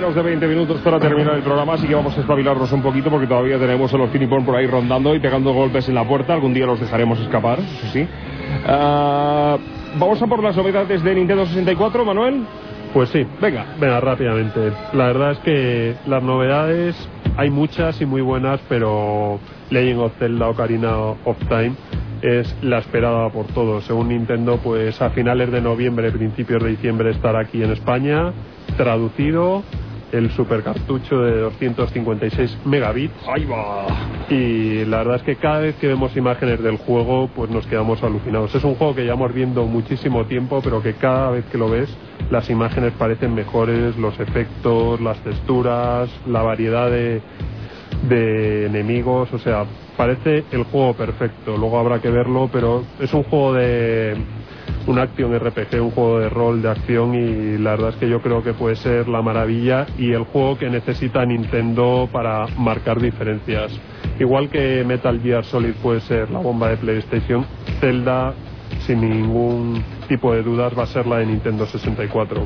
menos de 20 minutos para terminar el programa, así que vamos a espabilarnos un poquito porque todavía tenemos a los Finipon por ahí rondando y pegando golpes en la puerta. Algún día los dejaremos escapar, eso sí. Ah, vamos a por las novedades de Nintendo 64, Manuel. Pues sí, Venga. venga rápidamente. La verdad es que las novedades hay muchas y muy buenas, pero Legend of Zelda Ocarina of Time es la esperada por todos. Según Nintendo, pues a finales de noviembre, principios de diciembre estará aquí en España, traducido el supercartucho de 256 megabits. Ahí va. Y la verdad es que cada vez que vemos imágenes del juego, pues nos quedamos alucinados. Es un juego que llevamos viendo muchísimo tiempo, pero que cada vez que lo ves, las imágenes parecen mejores, los efectos, las texturas, la variedad de, de enemigos, o sea, parece el juego perfecto. Luego habrá que verlo, pero es un juego de un action RPG, un juego de rol de acción y la verdad es que yo creo que puede ser la maravilla y el juego que necesita Nintendo para marcar diferencias. Igual que Metal Gear Solid puede ser la bomba de PlayStation, Zelda sin ningún tipo de dudas va a ser la de Nintendo 64.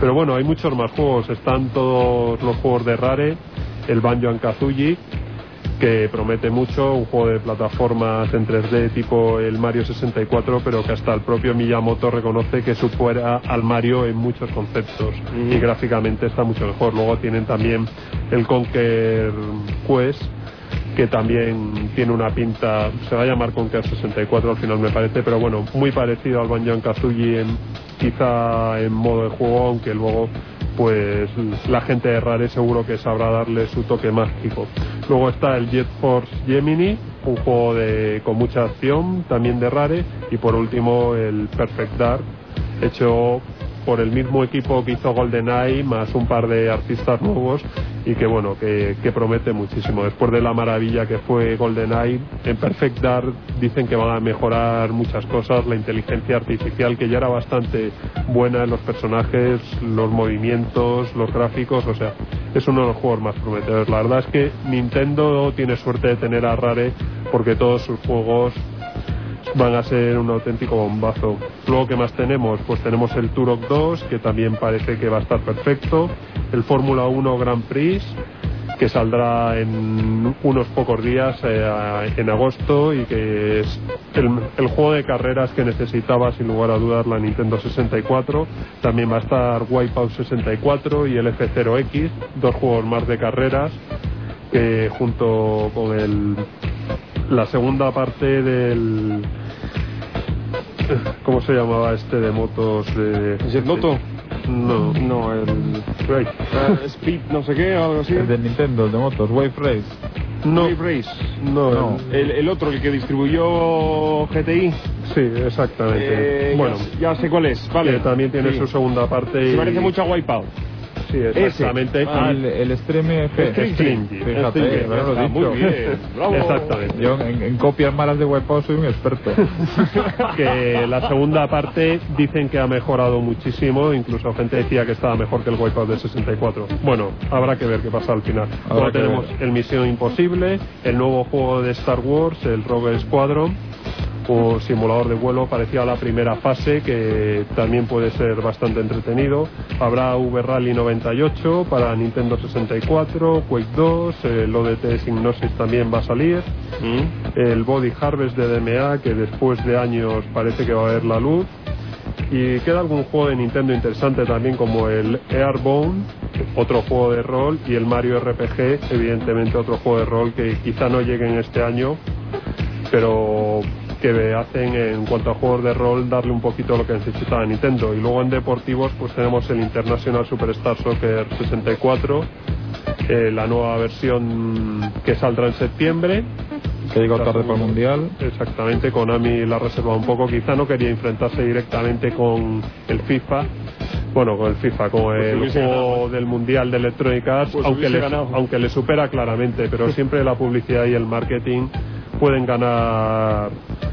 Pero bueno, hay muchos más juegos, están todos los juegos de Rare, el Banjo Kazooie, que promete mucho, un juego de plataformas en 3D tipo el Mario 64, pero que hasta el propio Miyamoto reconoce que supera al Mario en muchos conceptos y gráficamente está mucho mejor. Luego tienen también el Conquer Quest, que también tiene una pinta, se va a llamar Conquer 64 al final me parece, pero bueno, muy parecido al Banjo Kazooie en, quizá en modo de juego, aunque luego pues la gente de Rare seguro que sabrá darle su toque mágico. Luego está el Jet Force Gemini, un juego de, con mucha acción, también de Rare, y por último el Perfect Dark, hecho por el mismo equipo que hizo GoldenEye, más un par de artistas nuevos, y que bueno, que, que promete muchísimo. Después de la maravilla que fue GoldenEye, en Perfect Dark dicen que van a mejorar muchas cosas, la inteligencia artificial que ya era bastante buena en los personajes, los movimientos, los gráficos, o sea, es uno de los juegos más prometedores. La verdad es que Nintendo tiene suerte de tener a Rare porque todos sus juegos van a ser un auténtico bombazo. Luego, ¿qué más tenemos? Pues tenemos el Turok 2, que también parece que va a estar perfecto, el Fórmula 1 Grand Prix, que saldrá en unos pocos días eh, en agosto y que es el, el juego de carreras que necesitaba sin lugar a dudas la Nintendo 64. También va a estar Wipeout 64 y el F0X, dos juegos más de carreras que junto con el la segunda parte del ¿cómo se llamaba este de motos de ¿Jet Moto? no No, el Right. eh, Speed no sé qué, algo así. El de Nintendo, el de motos, Wave Race. no Wave Race. no, No. El, el otro, el que distribuyó GTI. sí exactamente Eh, bueno ya, ya sé cuál es. Vale. que también tiene Sí. su segunda parte Se y- parece mucho a Wipeout. Sí exactamente Ah, el, el Stream F. Fíjate, ya lo he dicho. Muy bien. Bravo. exactamente Yo en, en copias malas de Wipeout soy un experto. que la segunda parte dicen que ha mejorado muchísimo, incluso gente decía que estaba mejor que el Wipeout de 64. Bueno, habrá que ver qué pasa al final. Que tenemos ver. el Misión Imposible, el nuevo juego de Star Wars, el Rogue Squadron, un simulador de vuelo parecido a la primera fase que también puede ser bastante entretenido. Habrá V Rally 98 para Nintendo 64, Quake 2, el ODT Signosis también va a salir Mm. el Body Harvest de DMA, que después de años parece que va a ver la luz. Y queda algún juego de Nintendo interesante también, como el Airborne, otro juego de rol, y el Mario RPG, evidentemente otro juego de rol que quizá no llegue en este año, pero que hacen en cuanto a juegos de rol darle un poquito lo que necesitaba Nintendo. Y luego en deportivos pues tenemos el International Superstar Soccer 64, eh, la nueva versión que saldrá en septiembre. Que llegó tarde para el Mundial. Exactamente, Konami la reserva un poco. Quizá no quería enfrentarse directamente con el FIFA. Bueno, con el FIFA, con el hubiese juego ganado. del Mundial de Electronic Arts, Pues aunque, le, aunque le supera claramente, pero siempre la publicidad y el marketing pueden ganar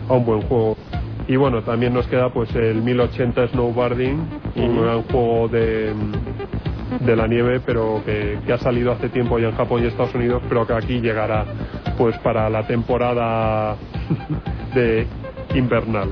a un buen juego. Y bueno, también nos queda pues el 1080 Snowboarding, un gran juego de, de la nieve, pero que, que ha salido hace tiempo ya en Japón y Estados Unidos, pero que aquí llegará pues para la temporada de invernal.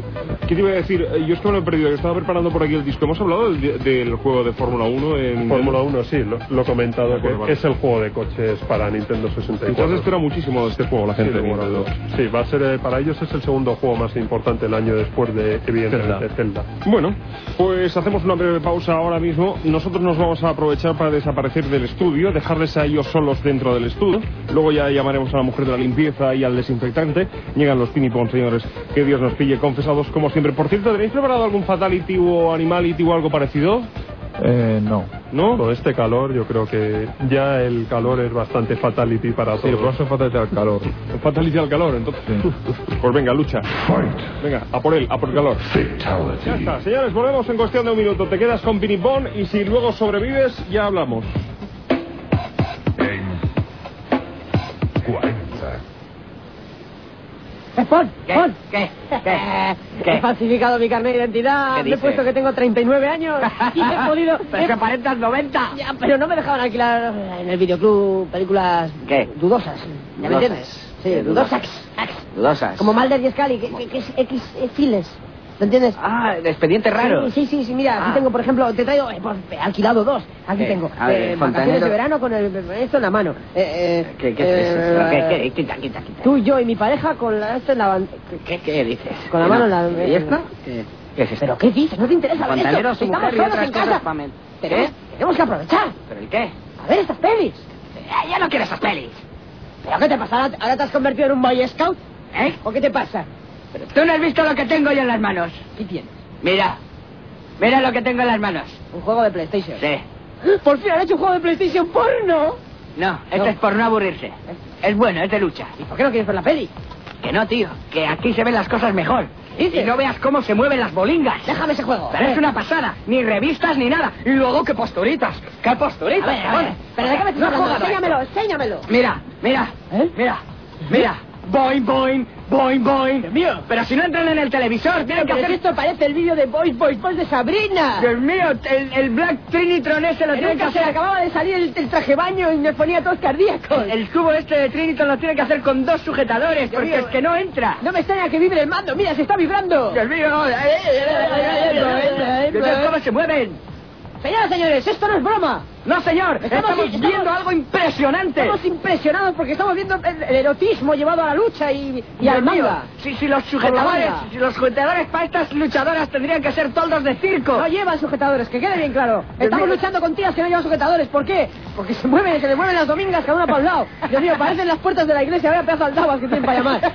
¿Qué te iba a decir? Eh, Yo es que me lo he perdido, que estaba preparando por aquí el disco. ¿Hemos hablado del, del juego de Fórmula 1 en Fórmula 1 sí, lo, lo he comentado acuerdo, que vale. es el juego de coches para Nintendo 64. Entonces espera muchísimo de este juego la Sí, gente de de Nintendo. Sí, va a ser eh, para ellos es el segundo juego más importante el año después de evidentemente Zelda. Bueno, pues hacemos una breve pausa ahora mismo. Nosotros nos vamos a aprovechar para desaparecer del estudio, dejarles a ellos solos dentro del estudio. Luego ya llamaremos a la mujer de la limpieza y al desinfectante. Llegan los pinipón, señores. Que Dios nos pille confesados como siempre. Por cierto, ¿tenéis preparado algún fatality o animality o algo parecido? Eh, no. ¿No? Con este calor yo creo que ya el calor es bastante fatality para Sí, lo todos. próximo falta al calor. Fatality al calor, entonces. Pues venga, lucha. Venga, a por él, a por el calor. Ya está, señores, volvemos en cuestión de un minuto. Te quedas con Pinipón y si luego sobrevives, ya hablamos. En 40. Pon, ¿Qué? ¿Qué? ¿Qué? ¿Qué? He falsificado mi carnet de identidad, ¿Qué me he puesto que tengo 39 años y he podido... Pero que aparentas 90. Ya, pero no me dejaban alquilar en el videoclub películas ¿Qué? dudosas. ¿Ya me entiendes? Sí, ¿Qué dudosas. Dudosas. Como Mulder y Scully, que, que- que es X eh, files. ¿Lo entiendes? Ah, de expedientes raros. Sí, sí, sí, mira, aquí Ah. tengo, por ejemplo, te traigo, eh, pues, alquilado dos. Aquí ¿Qué? tengo. A ver, eh, el vacaciones de verano con el, esto en la mano. Eh, eh, ¿Qué, qué es eso? eh, ¿Qué, qué? Quita, quita, quita. Tú, yo y mi pareja con la, esto en la ¿Qué, qué dices? Con la ¿Qué mano no? en la- ¿Y esto? ¿Qué, es esto? ¿Pero qué dices? ¿No te interesa ver esto? su mujer y otras cosas men- Tenemos, que aprovechar. ¿Pero el qué? A ver estas pelis. Eh, yo no quiero esas pelis. ¿Pero qué te pasa? ¿Ahora, ahora te has convertido en un Boy Scout? ¿Eh? ¿O qué te pasa? Pero tú no has visto lo que tengo yo en las manos. ¿Qué tienes? Mira. Mira lo que tengo en las manos. Un juego de PlayStation. Sí. ¡Por fin han hecho un juego de PlayStation porno! No, este No. es por no aburrirse. Es bueno, es de lucha. ¿Y por qué no quieres ver la peli? Que no, tío. Que aquí se ven las cosas mejor. Y no veas cómo se mueven las bolingas. Déjame ese juego. Pero es una pasada. Ni revistas ni nada. Y luego, qué posturitas. Qué A posturitas. ver, a ver. ¿Pero de qué me estás No. Enséñamelo, enséñamelo. Mira, mira, ¿Eh? mira, mira. Boing, boing, boing, boing. Dios mío. Pero si no entran en el televisor, tienen que hacer... esto parece el vídeo de Boys, Boys, Boys de Sabrina. Dios mío, el, el Black Trinitron ese lo Que tienen que nunca se le hacer... acababa de salir el, el traje baño y me ponía todos cardíacos. El cubo este de Trinitron lo tienen que hacer con dos sujetadores, Dios porque mío. es que no entra. No me extraña que vibre el mando. Mira, se está vibrando. Dios mío, ¿cómo se mueven? Señoras señores, esto no es broma. No, señor, Estamos- estamos, estamos- viendo algo impresionante. Estamos impresionados porque estamos viendo el, el erotismo llevado a la lucha y, y al manga. Si, si los sujetadores, si los sujetadores para estas luchadoras tendrían que ser toldos de circo. No llevan sujetadores, que quede bien claro. Estamos mío. luchando con tías que no llevan sujetadores. ¿Por qué? Porque se mueven, se les mueven las domingas cada una para un lado. Dios mío, parecen las puertas de la iglesia. Vaya pedazo de aldabas que tienen para llamar.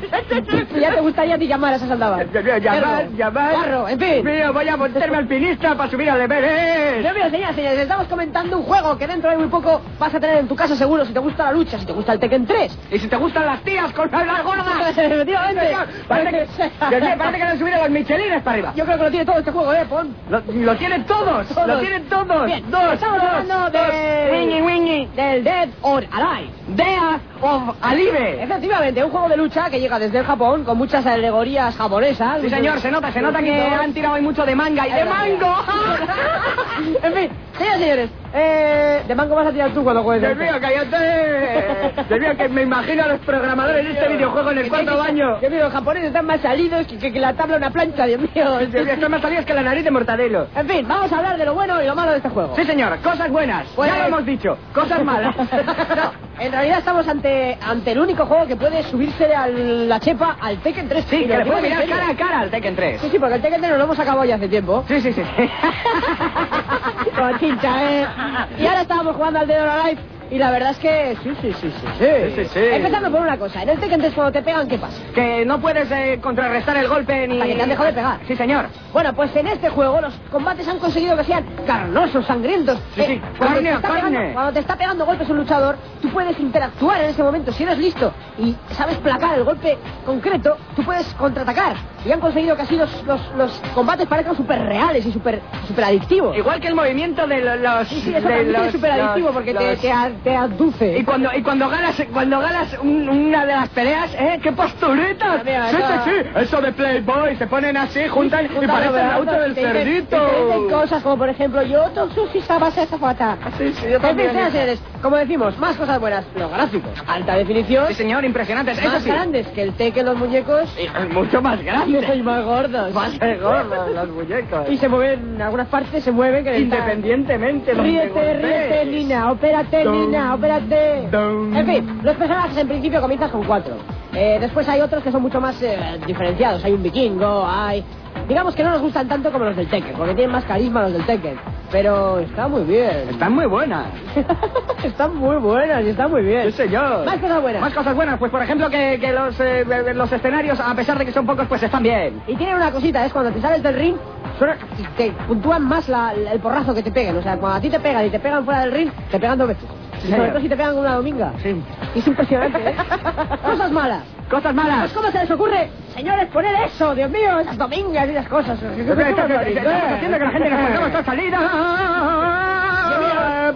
Y ya te gustaría a ti llamar a esas aldabas. Llamar, llamar. Guarro, en fin. Dios mío, voy a montarme alpinista para subir al Everest. Dios mío, señoras y señores, estamos comentando un juego que dentro de muy poco vas a tener en tu casa seguro si te gusta la lucha, si te gusta el Tekken 3. Y si te gustan las tías con las gordas. Efectivamente. Parece que, parece que le han subido los michelines para arriba. Yo creo que lo tiene todo este juego, ¿eh, Pon? Lo, lo tienen todos, Todos. lo tienen todos. Bien, dos, estamos dos, hablando dos. de... Wingy, wingy. Del Dead or Alive. Dea of Alive. Efectivamente, un juego de lucha que llega desde el Japón con muchas alegorías japonesas. Sí, señor, se nota, se nota que han tirado hoy mucho de manga y de mango. en fin, señores, señores, eh, de mango vas a tirar tú cuando juegues. Dios este. mío, cállate. Dios mío, que me imagino a los programadores de este videojuego en el cuarto baño. Dios mío, los japoneses están más salidos que, que- que la tabla una plancha, Dios mío. Dios mío, están más salidos que la nariz de Mortadelo. En fin, vamos a hablar de lo bueno y lo malo de este juego. Sí, señor, cosas buenas. Pues- Ya lo hemos dicho. Cosas malas. no, en realidad estamos ante, ante el único juego que puede subirse a la chepa al Tekken 3. Sí, que le puede en mirar cara a cara al Tekken 3. Sí, sí, porque el Tekken 3 nos lo hemos acabado ya hace tiempo. Sí, sí, sí. Con chincha, ¿eh? Y ahora estábamos jugando al Dead or Alive y la verdad es que sí, sí, sí, sí, sí. Sí, sí. Empezando por una cosa, en el Tekken 3 cuando te pegan, ¿qué pasa? Que no puedes eh, contrarrestar el golpe ni... Hasta que te han dejado de pegar. Sí, señor. Bueno, pues en este juego los combates han conseguido que sean carnosos, sangrientos. Sí, sí, cuando, carne te está carne. Pegando, cuando te está pegando golpes un luchador, tú puedes interactuar en ese momento. Si eres listo y sabes placar el golpe concreto, tú puedes contraatacar. Y han conseguido que así los, los, los combates parezcan súper reales y súper super adictivos. Igual que el movimiento de lo- los... Sí, sí, eso de los- es súper adictivo porque te, los- te, a- te aduce. Y cuando, y cuando ganas, cuando ganas un- una de las peleas, ¿eh? ¡Qué posturitas! Mira, sí, sí, sí, eso de Playboy, se ponen así, juntan y parecen el auto del y cerdito. y dicen cosas como, por ejemplo, yo Toxushi Sabase esa fata. Sí, sí, yo también. y como decimos, más cosas buenas. Los gráficos, alta definición, Sí, señor, impresionantes. Más sí. grandes que el Tekken los muñecos Y, mucho más y grande. más gordos. Más gordos los muñecos. Y se mueven, en algunas partes se mueven que Independientemente Ríete, ríete, Nina, opérate, Nina, opérate. dum. En fin, los personajes en principio comienzas con cuatro. Eh, después hay otros que son mucho más eh, diferenciados. Hay un vikingo, hay... Digamos que no nos gustan tanto como los del Tekken, porque tienen más carisma los del Tekken. Pero está muy bien. Están muy buenas. están muy buenas y están muy bien. Sí, señor. Más cosas buenas. Más cosas buenas. Pues, por ejemplo, que, que los, eh, los escenarios, a pesar de que son pocos, pues están bien. Y tienen una cosita, es cuando te sales del ring, suena- te puntúan más la- el porrazo que te peguen. O sea, cuando a ti te pegan y te pegan fuera del ring, te pegan dos veces. Sobre todo si te pegan con una dominga. Sí. Es impresionante, ¿eh? Cosas malas. Cosas Pues, malas. ¿Cómo se les ocurre? Señores, poner eso, Dios mío, esas domingas y esas cosas. Estamos haciendo que la gente nos toda salida.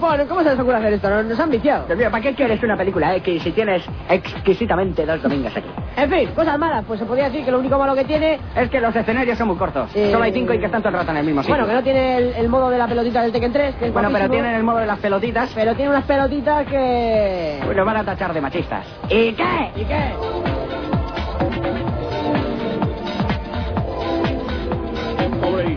Pon, ¿cómo se les ocurre hacer esto? Nos, han viciado. Dios mío, ¿para qué quieres una película, eh? Que si tienes exquisitamente dos domingos aquí. En fin, cosas malas. Pues se podría decir que lo único malo que tiene... Es que los escenarios son muy cortos. Eh, Solo hay cinco y que están todo el rato en el mismo sitio. Bueno, que no tiene el, el modo de la pelotita del Tekken 3, que es Bueno, pero tienen el modo de las pelotitas. Pero tiene unas pelotitas que... Pues lo van a tachar de machistas. ¿Y qué? ¿Y qué?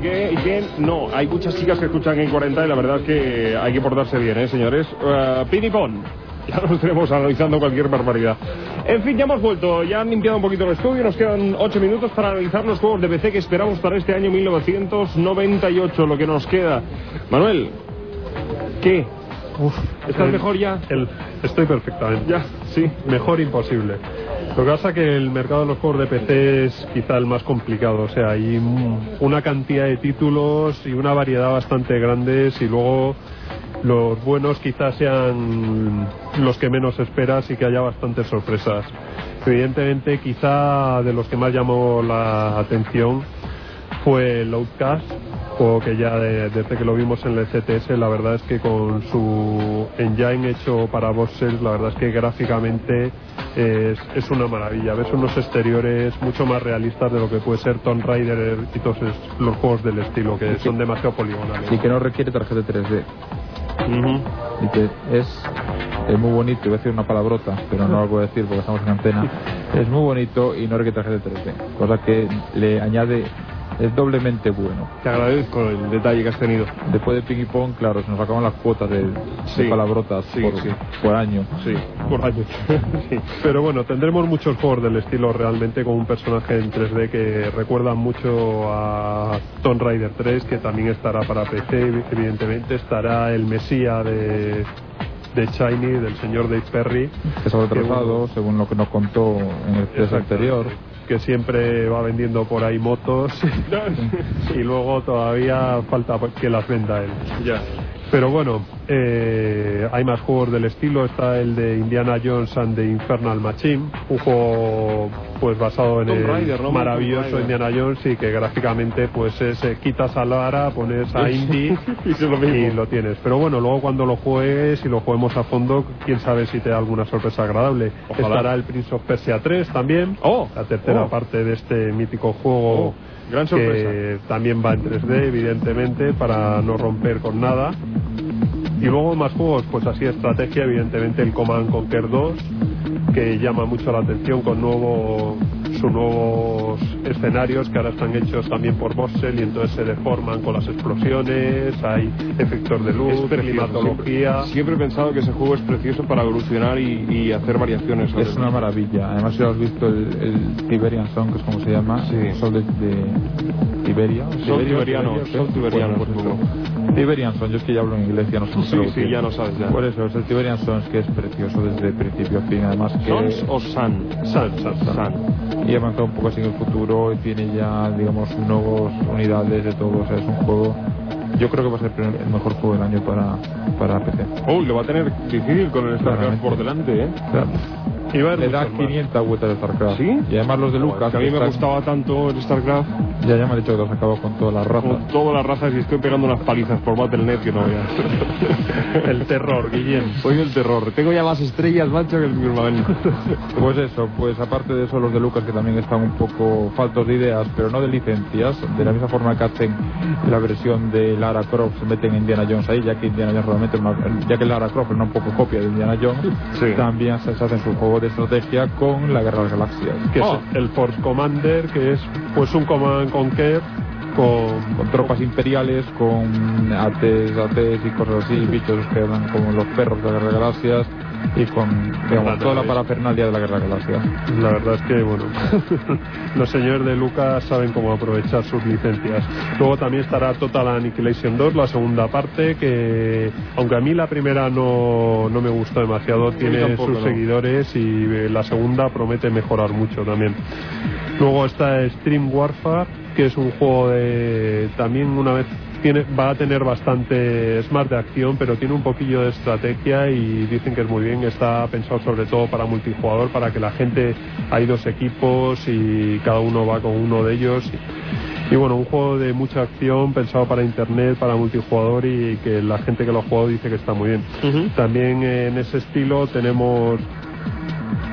Qué? ¿Y qué? No, hay muchas chicas que escuchan en 40 y la verdad es que hay que portarse bien, ¿eh, señores? Uh, Pinipón. Ya nos tenemos analizando cualquier barbaridad. En fin, ya hemos vuelto, ya han limpiado un poquito el estudio, nos quedan 8 minutos para analizar los juegos de PC que esperamos para este año 1998, lo que nos queda. Manuel, ¿qué? Uf, ¿Estás el- mejor ya? el- estoy perfectamente. Ya, sí. Mejor imposible. Lo que pasa es que el mercado de los juegos de PC es quizá el más complicado. O sea, hay una cantidad de títulos y una variedad bastante grandes y luego los buenos quizás sean los que menos esperas y que haya bastantes sorpresas. Evidentemente, quizá de los que más llamó la atención fue el Outcast, juego que ya de- desde que lo vimos en el CTS, la verdad es que con su engine hecho para boxers, la verdad es que gráficamente es, es una maravilla. Ves unos exteriores mucho más realistas de lo que puede ser Tomb Raider y todos los juegos del estilo, que son demasiado poligonales. Y que no requiere tarjeta 3D. Y que es, es muy bonito, iba a decir una palabrota, pero no lo a decir porque estamos en antena. Es muy bonito y no requiere tarjeta 3D, cosa que le añade, es doblemente bueno. Te agradezco el detalle que has tenido. Después de ping pong, claro, se nos acaban las cuotas de, de Sí. palabrotas Sí, por, sí. por año. Sí, por años. Sí, Pero bueno, tendremos muchos juegos del estilo realmente con un personaje en 3D que recuerda mucho a Tomb Raider 3, que también estará para PC, evidentemente. Estará el Mesía de, de Shiny, del señor Dave Perry. Que bueno, según lo que nos contó en el test anterior. Que siempre va vendiendo por ahí motos y luego todavía falta que las venda él. Ya. Pero bueno, eh, hay más juegos del estilo. Está el de Indiana Jones and the Infernal Machine, un juego pues basado en el maravilloso. Indiana Jones y que gráficamente pues es eh, quitas a Lara, pones a Indy Y lo mismo. y lo tienes. Pero bueno, luego cuando lo juegues y lo juguemos a fondo, quién sabe si te da alguna sorpresa agradable. Ojalá. Estará el Prince of Persia 3 también, Oh, la tercera oh. parte de este mítico juego. Oh, gran sorpresa. Que también va en 3D, evidentemente, para no romper con nada. Y luego más juegos, pues así estrategia, evidentemente el Command Conquer 2, que llama mucho la atención con nuevo, sus nuevos escenarios que ahora están hechos también por Voxel y entonces se deforman con las explosiones, hay efectos de luz, precioso. climatología. Siempre, siempre he pensado que ese juego es precioso para evolucionar y, y hacer variaciones. Es una maravilla. Además, si has visto el, el Tiberian Song, que es como se llama, Sí. el sol de, de Tiberia. Sol tiberiano, tiberiano, Bueno, pues supongo. eso. Tiberian Song, yo es que ya hablo en inglés, ya no sé Sí, ya no sabes ya. Por eso, es el Tiberian Song que es precioso desde principio a fin. Además que... ¿Sons o San? San, San, San. Y avanza un poco así en el futuro y tiene ya, digamos, nuevas unidades de todo. O sea, es un juego. Yo creo que va a ser el mejor juego del año para, para PC. Oh, lo va a tener difícil con el StarCraft por delante, ¿eh? O sea, Y va a haber le da muchos más. 500 vueltas de StarCraft. ¿Sí? Y además los de Lucas. que a mí que me están- gustaba tanto el StarCraft, Ya, ya me han dicho que lo has acabado con todas las razas. con todas las razas y estoy pegando unas palizas por Battle.net que no veas. El terror, Guillem. Soy el terror. Tengo ya más estrellas, macho, que el firmamento. Pues eso, pues aparte de eso, los de Lucas que también están un poco faltos de ideas, pero no de licencias, de la misma forma que hacen la versión de Lara Croft, se meten Indiana Jones ahí, ya que Indiana Jones realmente, es una- ya que Lara Croft es una un poco copia de Indiana Jones, Sí. también se se hacen su juego de estrategia con la Guerra de las Galaxias. que Oh. es el Force Commander, que es pues un Command Conquer con, Con tropas imperiales, con ATs, ATs y cosas así, bichos que eran como los perros de la Guerra de las Galaxias y con digamos, toda la parafernalia de la Guerra Galaxias. La verdad es que, bueno, los señores de Lucas saben cómo aprovechar sus licencias. Luego también estará Total Annihilation 2, la segunda parte, que aunque a mí la primera no, no me gustó demasiado, tiene tampoco, sus no. seguidores y eh, la segunda promete mejorar mucho también. Luego está Stream Warfare, que es un juego de también una vez tiene, va a tener bastante smart de acción, pero tiene un poquillo de estrategia y dicen que es muy bien. Está pensado sobre todo para multijugador, para que la gente hay dos equipos y cada uno va con uno de ellos. Y bueno, un juego de mucha acción pensado para internet, para multijugador y que la gente que lo ha jugado dice que está muy bien. También en ese estilo tenemos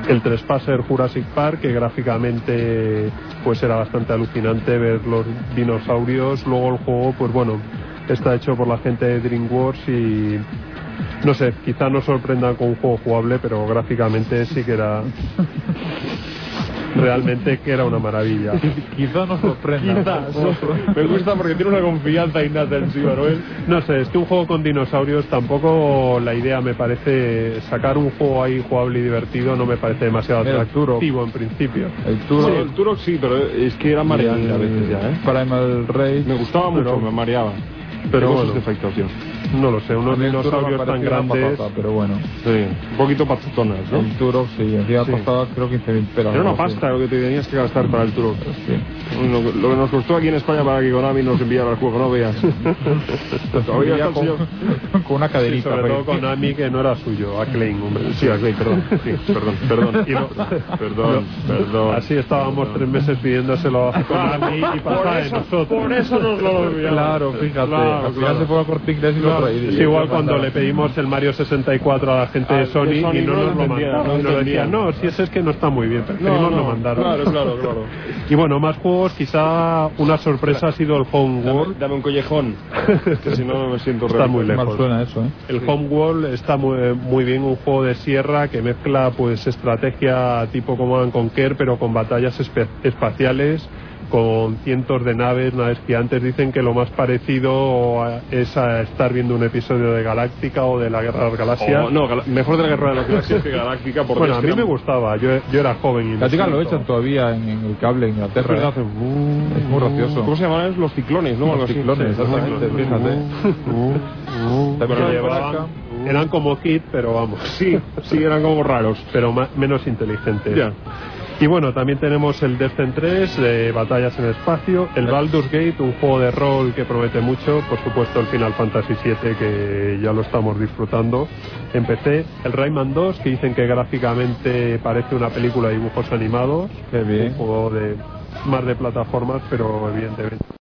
el Trespasser Jurassic Park, que gráficamente pues era bastante alucinante ver los dinosaurios. Luego el juego, pues bueno, está hecho por la gente de DreamWorks y no sé, quizá no sorprenda con un juego jugable, pero gráficamente sí que era realmente que era una maravilla. Quizá nos sorprenda. Me gusta porque tiene una confianza innata en sí, Manuel. No sé, es que un juego con dinosaurios tampoco la idea me parece sacar un juego ahí jugable y divertido no me parece demasiado atractivo en principio. El Sí, Turok el Turok sí, pero es que era mareante a veces ya, ¿eh? Primal Rage. Me gustaba mucho, pero- me mareaba. Pero bueno. tío. No lo sé, unos A dinosaurios tan grandes. patata, pero bueno. Sí, un poquito pazutonas, ¿no? El Turok sí, encima Sí. costaba creo 15.000 pelas. Era una pasta lo que te tenías que gastar para el Turok. Sí. Lo, que- lo que nos costó aquí en España para que Konami nos enviara el juego, no veas. Todavía con, con una Sí, cadenita. sobre todo porque- con Ami que no era suyo, a Klein, hombre. Sí, ok, perdón. Sí, perdón, perdón. Y lo- Perdón, perdón. Así estábamos tres meses pidiéndoselo a Konami y pasaba de nosotros. por eso nos lo olvidamos. Claro, fíjate. Claro, claro. se fue a corte inglés y traí. Es igual cuando le pedimos el Mario 64 a la gente Ah, de de Sony, Sony y no, no nos lo mandaron. no nos decían, no, si ese es que no está muy bien, preferimos No, no, no, mandarlo. claro, claro, claro. Y bueno, más juegos, quizá una sorpresa ha sido el Home Dame, World. dame un collejón, que si no me siento Está real. muy lejos. Mal suena eso, ¿eh? El Homeworld está muy, muy bien, un juego de sierra que mezcla pues estrategia tipo Command and Conquer, pero con batallas espe- espaciales, con cientos de naves, naves gigantes. Dicen que lo más parecido a- es a estar viendo un episodio de Galáctica o de la Guerra de las Galaxias. O- no, Gal- mejor de la Guerra de las Galaxias que Galáctica. Porque bueno, es a mí me era- gustaba, yo, yo era joven y La me chica lo echan todavía en, en el cable en Es Inglaterra. verdad, ¿eh? hacen, uh, Es muy gracioso. ¿Cómo se llaman? Los ciclones, ¿no? Los ciclones, Sí. exactamente, fíjate. También por llevaban- eran como Hit, pero vamos. Sí, sí, eran como raros. pero ma- menos inteligentes. Ya. Y bueno, también tenemos el Descent 3 de batallas en el espacio, el Baldur's Gate, un juego de rol que promete mucho, por supuesto el Final Fantasy VII que ya lo estamos disfrutando en PC, el Rayman 2 que dicen que gráficamente parece una película de dibujos animados, Qué bien. un juego de más de plataformas, pero evidentemente